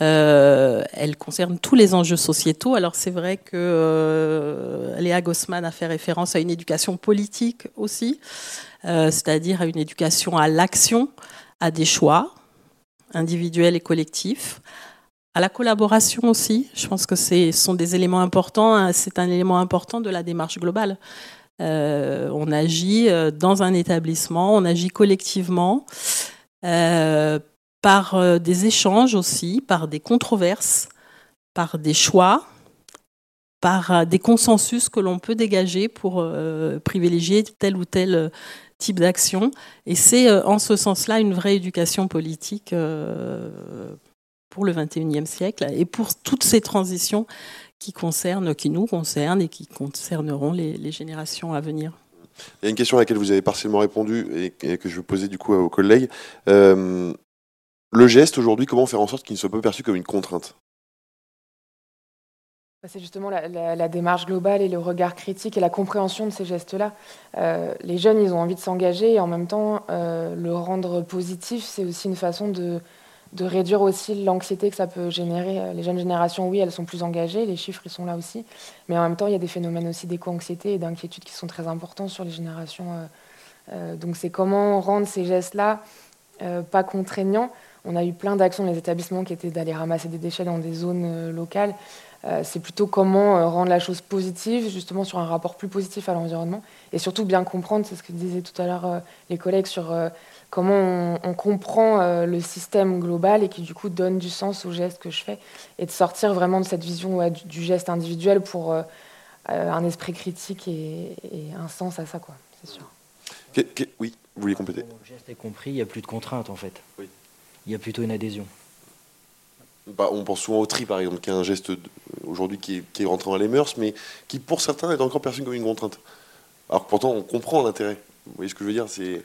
B: euh, elle concerne tous les enjeux sociétaux. Alors c'est vrai que euh, Léa Gossman a fait référence à une éducation politique aussi, euh, c'est-à-dire à une éducation à l'action, à des choix individuels et collectifs, à la collaboration aussi. Je pense que ce sont des éléments importants. Hein. C'est un élément important de la démarche globale. on agit dans un établissement, on agit collectivement par euh, des échanges aussi, par des controverses, par des choix, par euh, des consensus que l'on peut dégager pour euh, privilégier tel ou tel type d'action. Et c'est en ce sens-là une vraie éducation politique pour le XXIe siècle et pour toutes ces transitions qui concernent, qui nous concernent et qui concerneront les, générations à venir.
A: Il y a une question à laquelle vous avez partiellement répondu et, que je vais poser du coup à vos collègues. Le geste aujourd'hui, comment faire en sorte qu'il ne soit pas perçu comme une contrainte?
C: Bah, c'est justement la, démarche globale et le regard critique et la compréhension de ces gestes-là. Euh, les jeunes, ils ont envie de s'engager et en même temps, euh, le rendre positif, c'est aussi une façon de, réduire aussi l'anxiété que ça peut générer. Les jeunes générations, oui, elles sont plus engagées, les chiffres, ils sont là aussi. Mais en même temps, il y a des phénomènes aussi d'éco-anxiété et d'inquiétude qui sont très importants sur les générations. Euh, donc c'est comment rendre ces gestes-là pas contraignants on a eu plein d'actions dans les établissements qui étaient d'aller ramasser des déchets dans des zones euh, locales. Euh, c'est plutôt comment euh, rendre la chose positive, justement sur un rapport plus positif à l'environnement, et surtout bien comprendre, c'est ce que disaient tout à l'heure les collègues, sur comment on, comprend le système global et qui du coup donne du sens au geste que je fais, et de sortir vraiment de cette vision du, geste individuel pour un esprit critique et, un sens à ça, quoi, c'est sûr.
A: oui, vous voulez compléter?
E: Le geste est compris, il n'y a plus de contraintes en fait. Oui il y a plutôt une adhésion.
A: Bah, on pense souvent au tri, par exemple, qui est un geste aujourd'hui qui est, rentré dans les mœurs, mais qui, pour certains, est encore perçu comme une contrainte. Alors que pourtant, on comprend l'intérêt. Vous voyez ce que je veux dire? C'est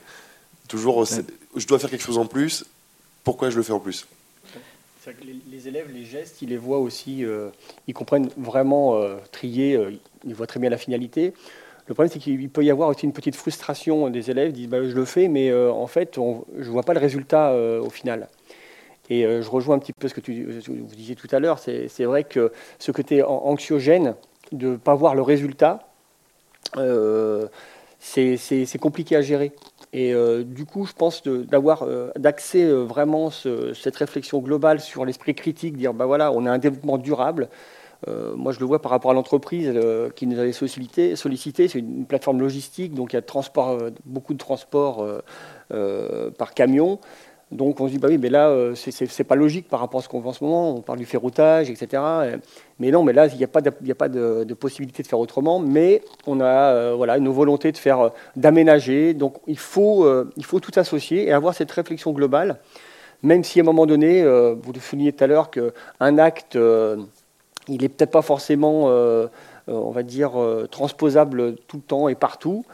A: toujours, je dois faire quelque chose en plus. Pourquoi je le fais en plus?
F: Les, élèves, les gestes, ils les voient aussi, euh, ils comprennent vraiment euh, trier, euh, ils voient très bien la finalité. Le problème, c'est qu'il peut y avoir aussi une petite frustration des élèves, ils disent bah, je le fais, mais euh, en fait, je ne vois pas le résultat euh, au final. Et euh, je rejoins un petit peu ce que tu, vous disiez tout à l'heure. C'est vrai que ce côté anxiogène de ne pas voir le résultat, c'est compliqué à gérer. Et du coup, je pense d'avoir d'accès vraiment cette réflexion globale sur l'esprit critique, dire bah voilà, on a un développement durable. Euh, moi, je le vois par rapport à l'entreprise euh, qui nous avait sollicité. c'est une plateforme logistique, donc il y a euh, beaucoup de transport par camion. Donc on se dit, bah oui, mais là, c'est pas logique par rapport à ce qu'on voit en ce moment. On parle du ferroutage, etc. Mais non, mais là, il n'y a pas, de, possibilité de faire autrement. Mais on a voilà, une volonté de faire, d'aménager. Donc il faut, il faut tout associer et avoir cette réflexion globale. Même si à un moment donné, vous le soulignez tout à l'heure, qu'un acte il n'est peut-être pas forcément, euh, euh, on va dire, euh, transposable tout le temps et partout,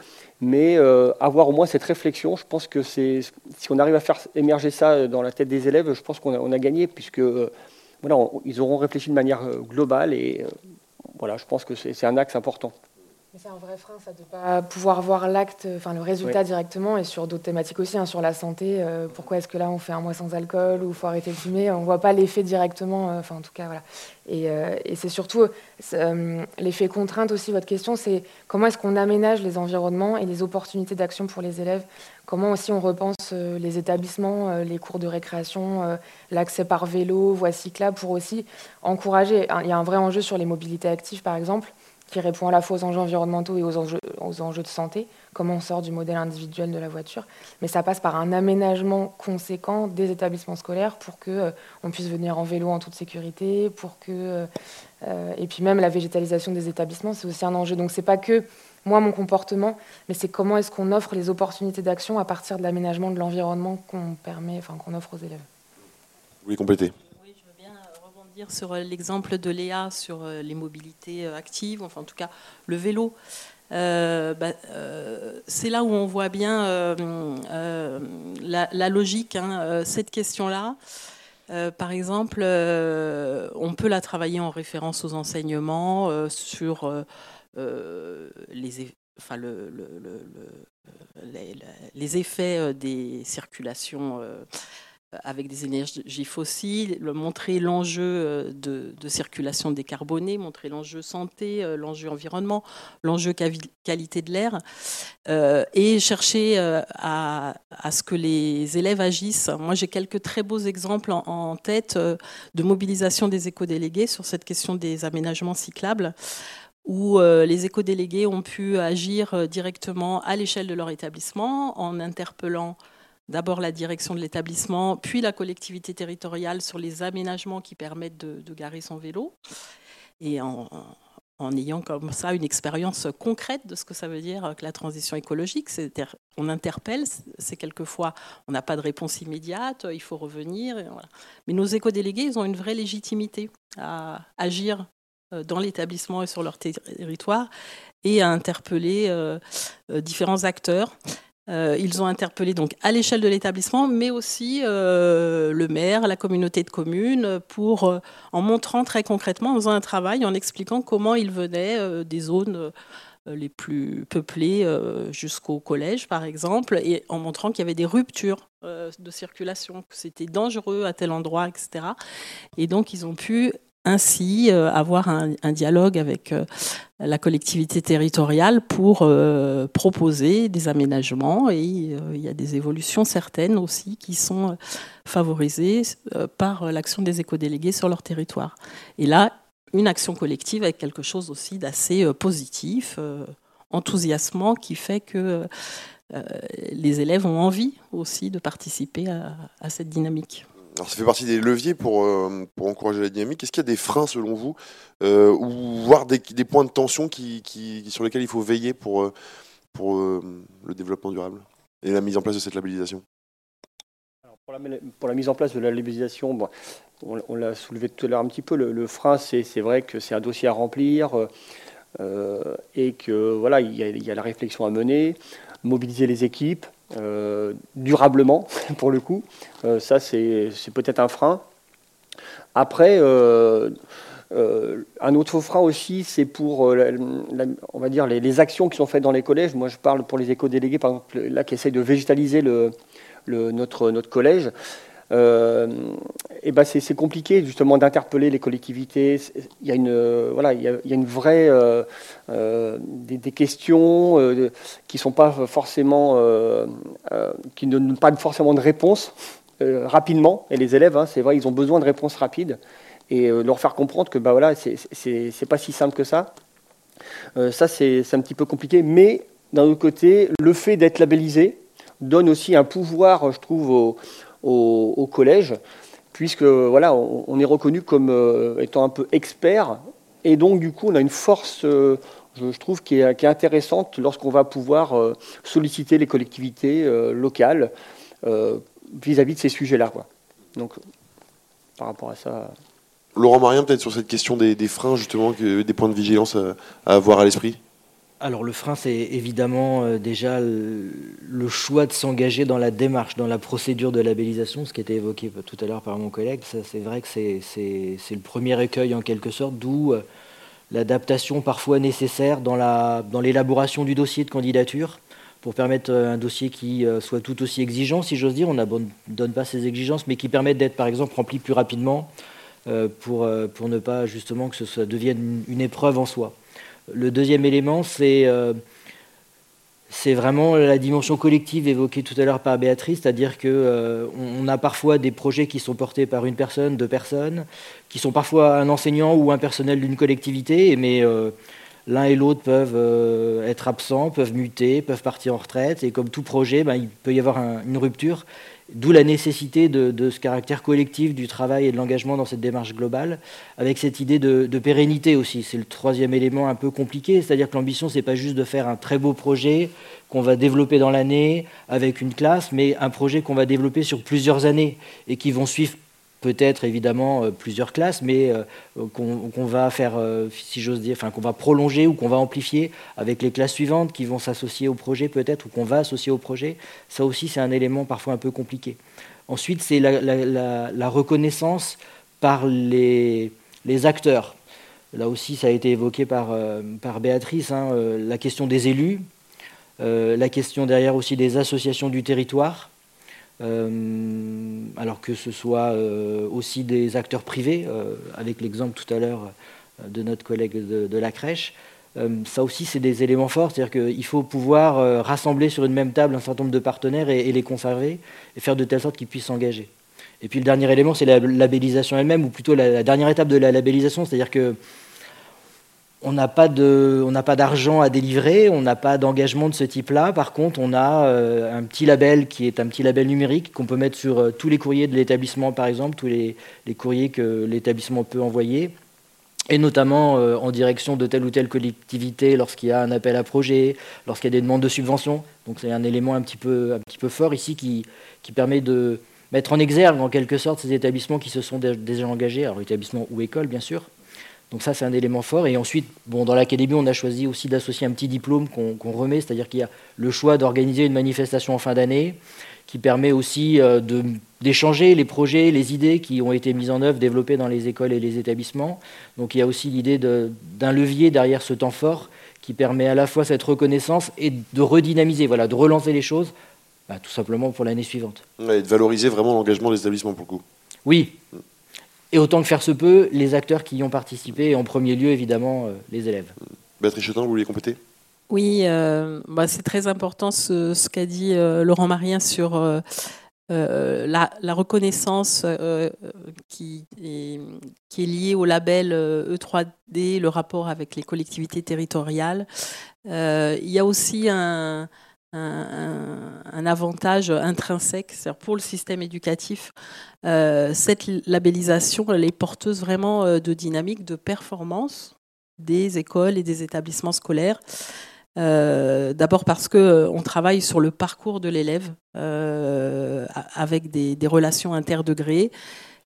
F: mais avoir au moins cette réflexion, je pense que c'est, si on arrive à faire émerger ça dans la tête des élèves, je pense qu'on a, gagné, puisque voilà, ils auront réfléchi de manière globale et voilà, je pense que c'est un axe important.
C: C'est un vrai frein, ça, de ne pas pouvoir voir l'acte, enfin le résultat directement, et sur d'autres thématiques aussi, hein, sur la santé. Euh, pourquoi est-ce que là on fait un mois sans alcool ou faut arrêter de fumer? On ne voit pas l'effet directement, euh, enfin en tout cas voilà. Et, euh, et c'est surtout l'effet contrainte aussi. Votre question, c'est comment est-ce qu'on aménage les environnements et les opportunités d'action pour les élèves? Comment aussi on repense les établissements, les cours de récréation, l'accès par vélo, voie cyclable, pour aussi encourager. Il y a un vrai enjeu sur les mobilités actives, par exemple qui répond à la fois aux enjeux environnementaux et aux enjeux, de santé, comment on sort du modèle individuel de la voiture. Mais ça passe par un aménagement conséquent des établissements scolaires pour qu'on euh, on puisse venir en vélo en toute sécurité, pour que, euh, euh, et puis même la végétalisation des établissements, c'est aussi un enjeu. Donc c'est pas que moi mon comportement, mais c'est comment est-ce qu'on offre les opportunités d'action à partir de l'aménagement de l'environnement qu'on permet, enfin qu'on offre aux élèves.
A: Voulez compléter?
B: Sur l'exemple de Léa sur les mobilités actives, enfin en tout cas le vélo. Bah, c'est là où on voit bien la, logique. Hein, cette question-là, par exemple, on peut la travailler en référence aux enseignements sur les, enfin, le, les, effets des circulations avec des énergies fossiles, montrer l'enjeu euh, de, circulation décarbonée, montrer l'enjeu santé, euh, l'enjeu environnement, l'enjeu qualité de l'air, euh, et chercher à, ce que les élèves agissent. Moi, j'ai quelques très beaux exemples en, tête de mobilisation des éco-délégués sur cette question des aménagements cyclables où les éco-délégués ont pu agir directement à l'échelle de leur établissement en interpellant d'abord la direction de l'établissement, puis la collectivité territoriale sur les aménagements qui permettent de, garer son vélo. Et en, ayant comme ça une expérience concrète de ce que ça veut dire que la transition écologique. On interpelle, c'est quelquefois, on n'a pas de réponse immédiate, il faut revenir. Mais nos éco-délégués, ils ont une vraie légitimité à agir euh, dans l'établissement et sur leur territoire et à interpeller euh, euh, différents acteurs. Euh, ils ont interpellé donc à l'échelle de l'établissement, mais aussi euh, le maire, la communauté de communes, pour, euh, en montrant très concrètement, en faisant un travail, en expliquant comment ils venaient des zones les plus peuplées jusqu'au collège, par exemple, et en montrant qu'il y avait des ruptures de circulation, que c'était dangereux à tel endroit, etc. Et donc, ils ont pu ainsi euh, avoir un, dialogue avec euh, la collectivité territoriale pour euh, proposer des aménagements et il y a des évolutions certaines aussi qui sont favorisées par l'action des éco-délégués sur leur territoire. Et là, une action collective avec quelque chose aussi d'assez positif, enthousiasmant, qui fait que les élèves ont envie aussi de participer à cette dynamique.
A: Alors ça fait partie des leviers pour, euh, pour encourager la dynamique. Est-ce qu'il y a des freins selon vous, euh, ou voire des, points de tension qui, sur lesquels il faut veiller pour, euh, pour le développement durable et la mise en place de cette labellisation?
F: Pour, la, pour, la, mise en place de la labellisation, bon, on, l'a soulevé tout à l'heure un petit peu, le, frein, c'est vrai que c'est un dossier à remplir et que voilà, y, a, la réflexion à mener, mobiliser les équipes, euh, durablement, pour le coup. Euh, ça, c'est peut-être un frein. Après, euh, un autre frein aussi, c'est pour, on va dire, les, actions qui sont faites dans les collèges. Moi, je parle pour les éco-délégués, par exemple, là, qui essayent de végétaliser notre collège. Euh, et ben c'est compliqué justement d'interpeller les collectivités. Il y a une, voilà, il y a, une vraie euh, euh, des, questions qui sont pas forcément, qui ne donnent pas forcément de réponse rapidement. Et les élèves, hein, c'est vrai, ils ont besoin de réponses rapides et leur faire comprendre que bah voilà, c'est pas si simple que ça. ça c'est un petit peu compliqué, mais d'un autre côté, le fait d'être labellisé donne aussi un pouvoir, je trouve, aux, au, collège, puisque voilà, on, est reconnu comme euh, étant un peu expert, et donc du coup on a une force, euh, je, trouve, qui est, intéressante lorsqu'on va pouvoir euh, solliciter les collectivités locales vis-à-vis de ces sujets-là. Donc par rapport à ça.
A: Laurent Marien, peut-être sur cette question des, freins, justement, des points de vigilance à avoir à l'esprit?
E: Alors le frein, c'est évidemment euh, déjà le choix de s'engager dans la démarche, dans la procédure de labellisation, ce qui était évoqué tout à l'heure par mon collègue. c'est vrai que c'est le premier écueil en quelque sorte, d'où euh, l'adaptation parfois nécessaire dans l'élaboration du dossier de candidature pour permettre euh, un dossier qui soit tout aussi exigeant, si j'ose dire. On n'abandonne pas ces exigences, mais qui permettent d'être par exemple rempli plus rapidement pour, pour ne pas justement que ce devienne une épreuve en soi. Le deuxième élément, euh, c'est vraiment la dimension collective évoquée tout à l'heure par Béatrice, c'est-à-dire qu'on euh, a parfois des projets qui sont portés par une personne, deux personnes, qui sont parfois un enseignant ou un personnel d'une collectivité, mais euh, l'un et l'autre peuvent être absents, peuvent muter, peuvent partir en retraite, et comme tout projet, ben, il peut y avoir une rupture. D'où la nécessité de, ce caractère collectif du travail et de l'engagement dans cette démarche globale, avec cette idée de, pérennité aussi. C'est le troisième élément un peu compliqué, c'est-à-dire que l'ambition, c'est pas juste de faire un très beau projet qu'on va développer dans l'année avec une classe, mais un projet qu'on va développer sur plusieurs années et qui vont suivre peut-être évidemment plusieurs classes, mais qu'on va faire, si j'ose dire, enfin qu'on va prolonger ou qu'on va amplifier avec les classes suivantes qui vont s'associer au projet peut-être ou qu'on va associer au projet. Ça aussi, c'est un élément parfois un peu compliqué. Ensuite, c'est la, reconnaissance par les, acteurs. Là aussi, ça a été évoqué par, par Béatrice, hein, la question des élus, la question derrière aussi des associations du territoire. Euh, alors que ce soit euh, aussi des acteurs privés, euh, avec l'exemple tout à l'heure de notre collègue de, la crèche. ça aussi, c'est des éléments forts, c'est-à-dire qu'il faut pouvoir rassembler sur une même table un certain nombre de partenaires et, les conserver et faire de telle sorte qu'ils puissent s'engager. Et puis le dernier élément, c'est la labellisation elle-même, ou plutôt la, la, dernière étape de la labellisation, c'est-à-dire que on n'a pas d'argent à délivrer, on n'a pas d'engagement de ce type-là. Par contre, on a euh, un petit label qui est un petit label numérique qu'on peut mettre sur euh, tous les courriers de l'établissement, par exemple, tous les, courriers que l'établissement peut envoyer, et notamment euh, en direction de telle ou telle collectivité lorsqu'il y a un appel à projet, lorsqu'il y a des demandes de subvention. Donc c'est un élément un petit peu, fort ici qui, qui permet de mettre en exergue en quelque sorte ces établissements qui se sont déjà engagés, alors établissements ou écoles bien sûr, donc ça, c'est un élément fort. Et ensuite, bon, dans l'académie, on a choisi aussi d'associer un petit diplôme qu'on remet, c'est-à-dire qu'il y a le choix d'organiser une manifestation en fin d'année, qui permet aussi euh, d'échanger les projets, les idées qui ont été mises en œuvre, développées dans les écoles et les établissements. Donc il y a aussi l'idée d'un levier derrière ce temps fort qui permet à la fois cette reconnaissance et de redynamiser, voilà, de relancer les choses, bah, tout simplement pour l'année suivante.
A: et de valoriser vraiment l'engagement des établissements pour le coup.
E: Oui, et autant que faire se peut, les acteurs qui y ont participé, et en premier lieu, évidemment, euh, les élèves.
A: Béatrice Chetin, vous vouliez compléter?
B: Oui, euh, bah, c'est très important ce, qu'a dit euh, Laurent Marien sur la, reconnaissance qui, est, qui, est, liée au label E3D, e le rapport avec les collectivités territoriales. il y a aussi un un, avantage intrinsèque pour le système éducatif. Euh, cette labellisation, elle est porteuse vraiment euh, de dynamique, de performance des écoles et des établissements scolaires. Euh, d'abord parce qu'on travaille sur le parcours de l'élève avec des, relations interdegrées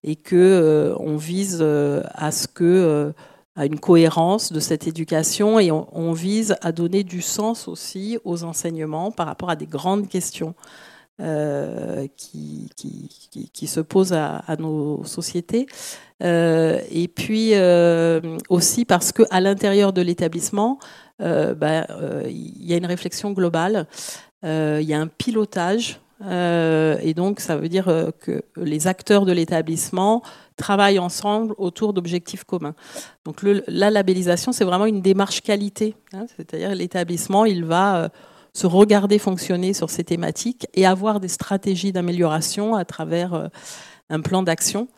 B: et qu'on on vise à ce que à une cohérence de cette éducation et on, vise à donner du sens aussi aux enseignements par rapport à des grandes questions euh, qui, se posent à, nos sociétés. Euh, et puis euh, aussi parce qu'à l'intérieur de l'établissement, ben, il y a une réflexion globale, il y a un pilotage euh, et donc, ça veut dire euh, que les acteurs de l'établissement travaillent ensemble autour d'objectifs communs. Donc, la labellisation, c'est vraiment une démarche qualité. Hein. C'est-à-dire l'établissement, il va euh, se regarder fonctionner sur ces thématiques et avoir des stratégies d'amélioration à travers un plan d'action.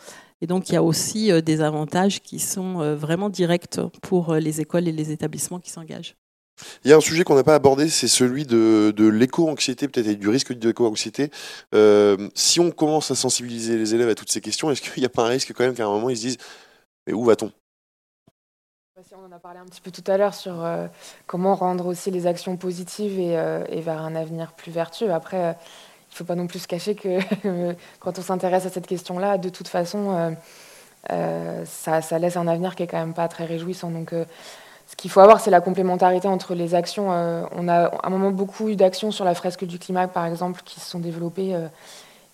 B: Et donc, il y a aussi des avantages qui sont vraiment directs pour les écoles et les établissements qui s'engagent.
A: Il y a un sujet qu'on n'a pas abordé, c'est celui de, l'éco-anxiété, peut-être, du risque d'éco-anxiété. Euh, si on commence à sensibiliser les élèves à toutes ces questions, est-ce qu'il n'y a pas un risque quand même qu'à un moment ils se disent Mais où va-t-on?
C: On en a parlé un petit peu tout à l'heure sur euh, comment rendre aussi les actions positives et, euh, vers un avenir plus vertueux. Après, il ne faut pas non plus se cacher que quand on s'intéresse à cette question-là, de toute façon, ça, ça, laisse un avenir qui est quand même pas très réjouissant. Donc, ce qu'il faut avoir, c'est la complémentarité entre les actions. Euh, on a à un moment beaucoup eu d'actions sur la fresque du climat, par exemple, qui se sont développées euh,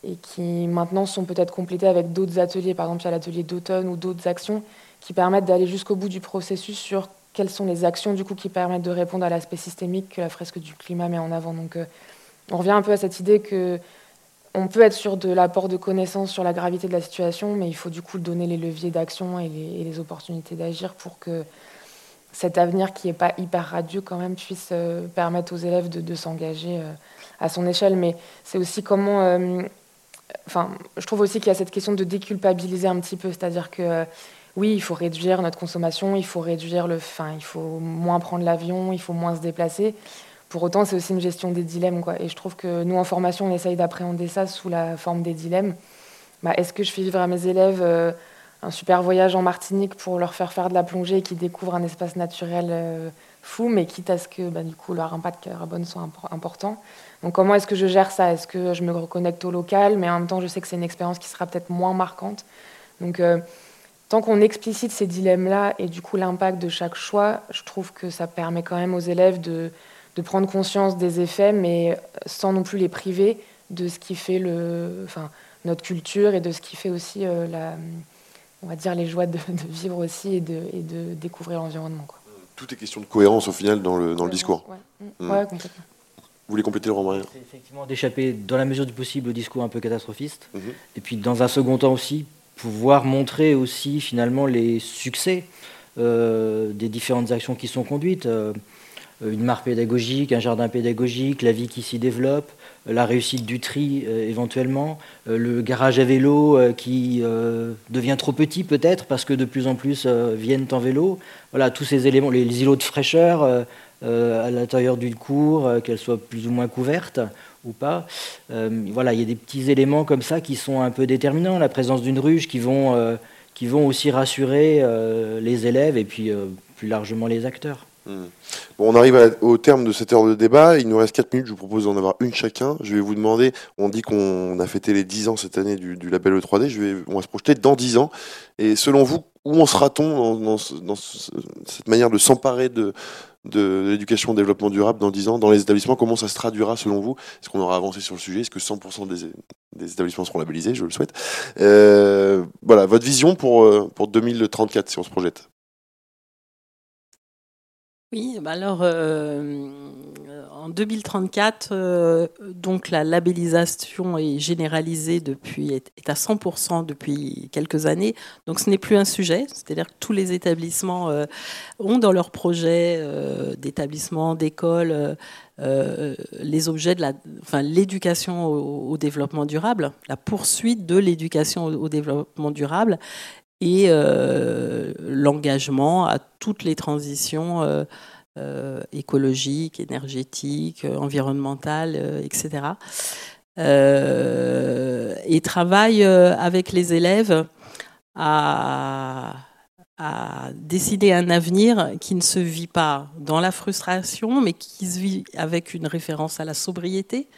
C: et qui maintenant sont peut-être complétées avec d'autres ateliers. Par exemple, il y a l'atelier d'automne ou d'autres actions qui permettent d'aller jusqu'au bout du processus sur quelles sont les actions du coup qui permettent de répondre à l'aspect systémique que la fresque du climat met en avant. Donc, euh, on revient un peu à cette idée que on peut être sûr de l'apport de connaissances sur la gravité de la situation, mais il faut du coup donner les leviers d'action et les opportunités d'agir pour que cet avenir qui n'est pas hyper radieux quand même puisse euh, permettre aux élèves de, s'engager euh, à son échelle. Mais c'est aussi comment... Euh, enfin, je trouve aussi qu'il y a cette question de déculpabiliser un petit peu, c'est-à-dire que oui, il faut réduire notre consommation, il faut réduire le, enfin, il faut moins prendre l'avion, il faut moins se déplacer. Pour autant, c'est aussi une gestion des dilemmes. Et je trouve que nous, en formation, on essaye d'appréhender ça sous la forme des dilemmes. Bah, est-ce que je fais vivre à mes élèves un super voyage en Martinique pour leur faire faire de la plongée et qu'ils découvrent un espace naturel fou, mais quitte à ce que bah, du coup leur impact carbone soit important. Donc comment est-ce que je gère ça? Est-ce que je me reconnecte au local, mais en même temps je sais que c'est une expérience qui sera peut-être moins marquante. Donc tant qu'on explicite ces dilemmes-là et du coup l'impact de chaque choix, je trouve que ça permet quand même aux élèves de, de, prendre conscience des effets, mais sans non plus les priver de ce qui fait le, enfin, notre culture et de ce qui fait aussi euh, la, on va dire les joies de, vivre aussi et de, et de découvrir l'environnement.
A: Tout est question de cohérence au final dans le, dans le discours.
C: Ouais. Mmh. ouais, complètement.
A: Vous voulez compléter le roman
E: C'est effectivement d'échapper dans la mesure du possible au discours un peu catastrophiste. Mmh. Et puis dans un second temps aussi, pouvoir montrer aussi finalement les succès euh, des différentes actions qui sont conduites. Euh, une mare pédagogique, un jardin pédagogique, la vie qui s'y développe, la réussite du tri euh, éventuellement, le garage à vélo qui devient trop petit peut-être parce que de plus en plus viennent en vélo. Voilà, tous ces éléments, les, îlots de fraîcheur à l'intérieur d'une cour, qu'elles soient plus ou moins couvertes ou pas. Euh, voilà, il y a des petits éléments comme ça qui sont un peu déterminants. La présence d'une ruche qui vont, euh, qui vont aussi rassurer euh, les élèves et puis plus largement les acteurs.
A: On arrive au terme de cette heure de débat. Il nous reste 4 minutes. Je vous propose d'en avoir une chacun. Je vais vous demander, on dit qu'on a fêté les 10 ans cette année du, label E3D. Je vais, on va se projeter dans 10 ans. Et selon vous, où en sera-t-on dans, dans, cette manière de s'emparer de, de l'éducation au développement durable dans 10 ans dans les établissements? Comment ça se traduira selon vous? Est-ce qu'on aura avancé sur le sujet? Est-ce que 100% des, établissements seront labellisés? Je le souhaite. Euh, voilà, votre vision pour, euh, pour 2034 si on se projette
B: oui, bah alors euh, en 2034, euh, donc la labellisation est généralisée depuis est, à 100% depuis quelques années. Donc ce n'est plus un sujet, c'est-à-dire que tous les établissements euh, ont dans leur projet d'établissement, d'école, les objets de la, enfin l'éducation au, développement durable, la poursuite de l'éducation au développement durable et euh, l'engagement à toutes les transitions euh, euh, écologiques, énergétiques, environnementales, etc. et travaille avec les élèves à, à décider un avenir qui ne se vit pas dans la frustration, mais qui se vit avec une référence à la sobriété,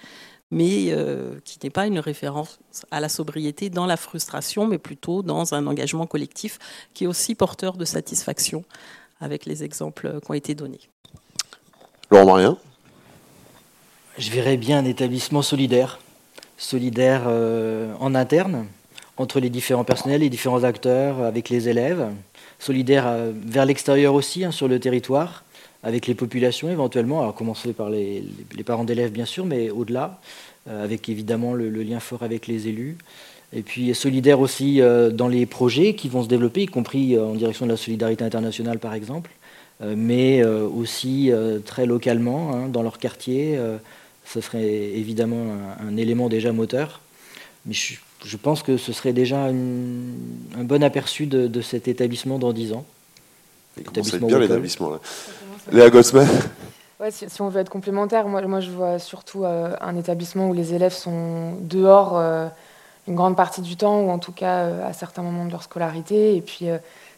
B: mais euh, qui n'est pas une référence à la sobriété dans la frustration, mais plutôt dans un engagement collectif qui est aussi porteur de satisfaction avec les exemples qui ont été donnés.
A: Laurent Marien
E: Je verrais bien un établissement solidaire, solidaire euh, en interne, entre les différents personnels, les différents acteurs, avec les élèves, solidaire euh, vers l'extérieur aussi, hein, sur le territoire, avec les populations éventuellement, à commencer par les, parents d'élèves bien sûr, mais au-delà, euh, avec évidemment le, lien fort avec les élus. Et puis solidaire aussi euh, dans les projets qui vont se développer, y compris euh, en direction de la solidarité internationale par exemple, mais aussi très localement, hein, dans leur quartier. ce serait évidemment un, élément déjà moteur. Mais je, pense que ce serait déjà un bon aperçu de, cet établissement dans dix ans.
A: C'est bien l'établissement. Léa
C: si, on veut être complémentaire, moi, je vois surtout euh, un établissement où les élèves sont dehors euh, une grande partie du temps, ou en tout cas euh, à certains moments de leur scolarité. Et puis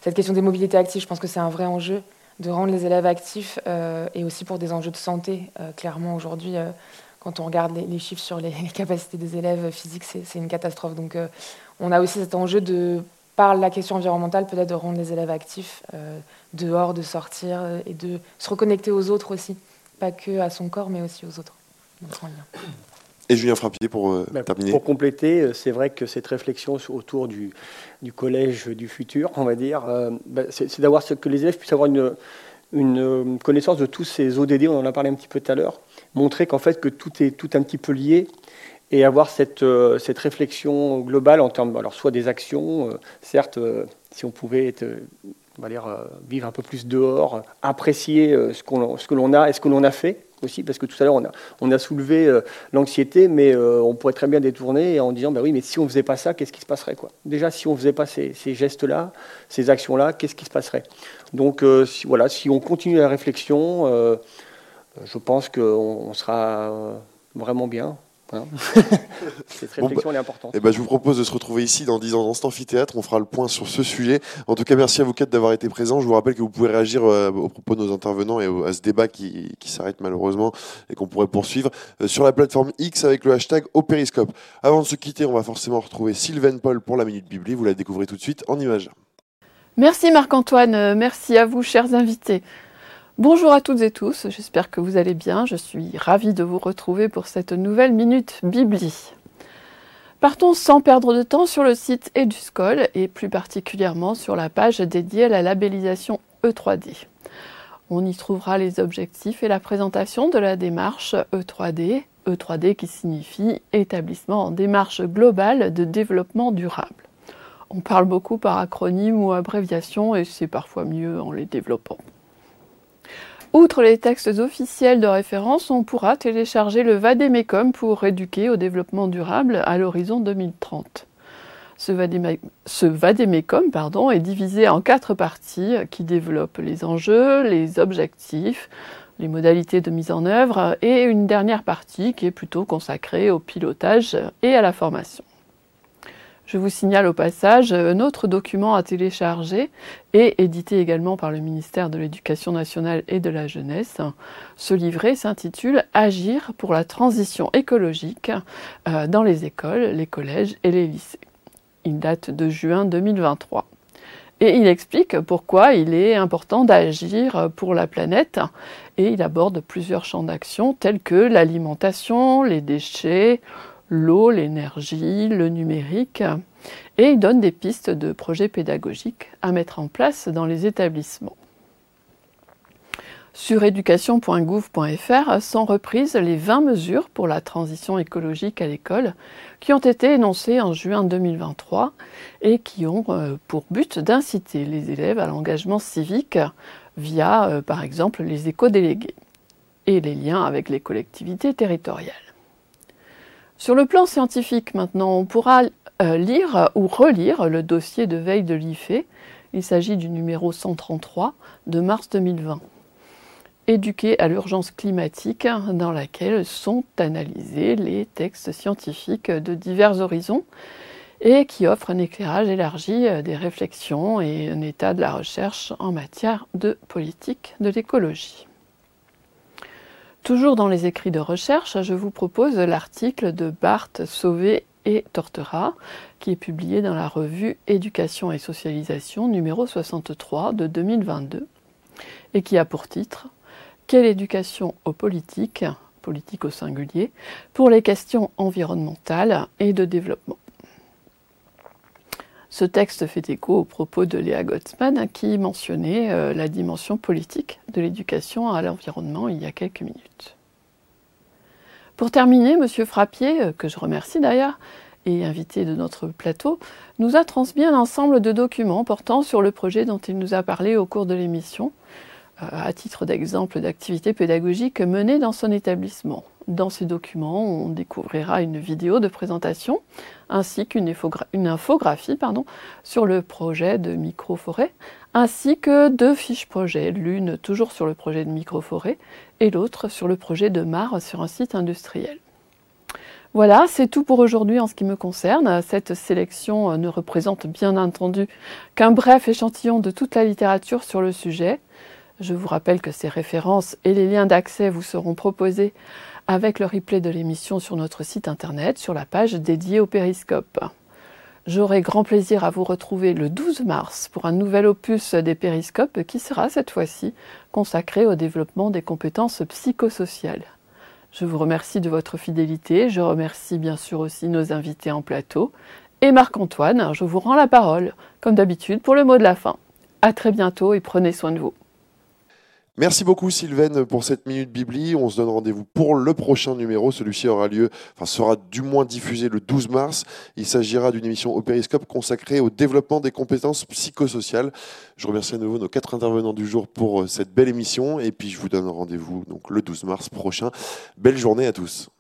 C: cette question des mobilités actives, je pense que c'est un vrai enjeu de rendre les élèves actifs et aussi pour des enjeux de santé. clairement, aujourd'hui, quand on regarde les, chiffres sur les, capacités des élèves physiques, c'est une catastrophe. Donc on a aussi cet enjeu de par la question environnementale, peut-être de rendre les élèves actifs euh, dehors, de sortir euh, et de se reconnecter aux autres aussi, pas que à son corps, mais aussi aux autres.
A: Et Julien Frappier pour euh, bah, terminer.
F: Pour compléter, c'est vrai que cette réflexion autour du, du, collège du futur, on va dire, bah, c'est d'avoir que les élèves puissent avoir une, une connaissance de tous ces ODD, on en a parlé un petit peu tout à l'heure, montrer qu'en fait que tout est tout un petit peu lié et avoir cette, euh, cette réflexion globale en termes, alors soit des actions, euh, certes, euh, si on pouvait vivre un peu plus dehors, apprécier ce, qu'on, que l'on a et ce que l'on a fait aussi, parce que tout à l'heure on a, on a soulevé l'anxiété, mais on pourrait très bien détourner en disant, bah oui, mais si on ne faisait pas ça, qu'est-ce qui se passerait quoi? Déjà, si on ne faisait pas ces, ces gestes-là, ces actions-là, qu'est-ce qui se passerait? Donc si, voilà, si on continue la réflexion, je pense qu'on sera vraiment bien Hein. Cette réflexion elle est importante.
A: Eh ben, je vous propose de se retrouver ici dans 10 ans dans cet amphithéâtre. On fera le point sur ce sujet. En tout cas, merci à vous quatre d'avoir été présents. Je vous rappelle que vous pouvez réagir euh, au propos de nos intervenants et à ce débat qui, qui s'arrête malheureusement et qu'on pourrait poursuivre euh, sur la plateforme X avec le hashtag au périscope. Avant de se quitter, on va forcément retrouver Sylvain Paul pour la Minute Bibli. Vous la découvrez tout de suite en images.
G: Merci Marc-Antoine, merci à vous chers invités. Bonjour à toutes et tous, j'espère que vous allez bien. Je suis ravie de vous retrouver pour cette nouvelle Minute Bibli. Partons sans perdre de temps sur le site EduScol et plus particulièrement sur la page dédiée à la labellisation E3D. On y trouvera les objectifs et la présentation de la démarche E3D, E3D qui signifie établissement en démarche globale de développement durable. On parle beaucoup par acronyme ou abréviation et c'est parfois mieux en les développant. Outre les textes officiels de référence, on pourra télécharger le Vademecum pour éduquer au développement durable à l'horizon 2030. Ce, pardon, est divisé en quatre parties qui développent les enjeux, les objectifs, les modalités de mise en œuvre et une dernière partie qui est plutôt consacrée au pilotage et à la formation. Je vous signale au passage un autre document à télécharger et édité également par le ministère de l'Éducation nationale et de la jeunesse. Ce livret s'intitule Agir pour la transition écologique euh, dans les écoles, les collèges et les lycées. Il date de juin 2023. Et il explique pourquoi il est important d'agir pour la planète et il aborde plusieurs champs d'action tels que l'alimentation, les déchets, l'eau, l'énergie, le numérique, et il donne des pistes de projets pédagogiques à mettre en place dans les établissements. Sur éducation.gouv.fr sont reprises les 20 mesures pour la transition écologique à l'école qui ont été énoncées en juin 2023 et qui ont euh, pour but d'inciter les élèves à l'engagement civique via, euh, par exemple, les éco-délégués et les liens avec les collectivités territoriales. Sur le plan scientifique maintenant, on pourra euh, lire ou relire le dossier de veille de l'IFE. Il s'agit du numéro 133 de mars 2020. Éduquer à l'urgence climatique, dans laquelle sont analysés les textes scientifiques de divers horizons et qui offre un éclairage élargi euh, des réflexions et un état de la recherche en matière de politique de l'écologie. Toujours dans les écrits de recherche, je vous propose l'article de Barthes, Sauvé et Tortera, qui est publié dans la revue Éducation et socialisation numéro 63 de 2022, et qui a pour titre Quelle éducation aux politiques, politique au singulier, pour les questions environnementales et de développement? Ce texte fait écho aux propos de Léa Gottsman qui mentionnait euh, la dimension politique de l'éducation à l'environnement il y a quelques minutes. Pour terminer, M. Frappier, euh, que je remercie d'ailleurs, et invité de notre plateau, nous a transmis un ensemble de documents portant sur le projet dont il nous a parlé au cours de l'émission, euh, à titre d'exemple d'activités pédagogiques menées dans son établissement. Dans ces documents, on découvrira une vidéo de présentation ainsi qu'une infographie sur le projet de microforêt, ainsi que deux fiches projet, l'une toujours sur le projet de microforêt et l'autre sur le projet de mare sur un site industriel. Voilà, c'est tout pour aujourd'hui en ce qui me concerne. Cette sélection ne représente bien entendu qu'un bref échantillon de toute la littérature sur le sujet. Je vous rappelle que ces références et les liens d'accès vous seront proposés avec le replay de l'émission sur notre site internet, sur la page dédiée au périscope. J'aurai grand plaisir à vous retrouver le 12 mars pour un nouvel opus des périscopes qui sera cette fois-ci consacré au développement des compétences psychosociales. Je vous remercie de votre fidélité, je remercie bien sûr aussi nos invités en plateau et Marc-Antoine, je vous rends la parole, comme d'habitude, pour le mot de la fin. À très bientôt et prenez soin de vous.
A: Merci beaucoup Sylvain pour cette minute bibli. On se donne rendez-vous pour le prochain numéro. Celui-ci aura lieu, enfin sera du moins diffusé le 12 mars. Il s'agira d'une émission au Périscope consacrée au développement des compétences psychosociales. Je remercie à nouveau nos quatre intervenants du jour pour euh, cette belle émission et puis je vous donne rendez-vous donc le 12 mars prochain. Belle journée à tous.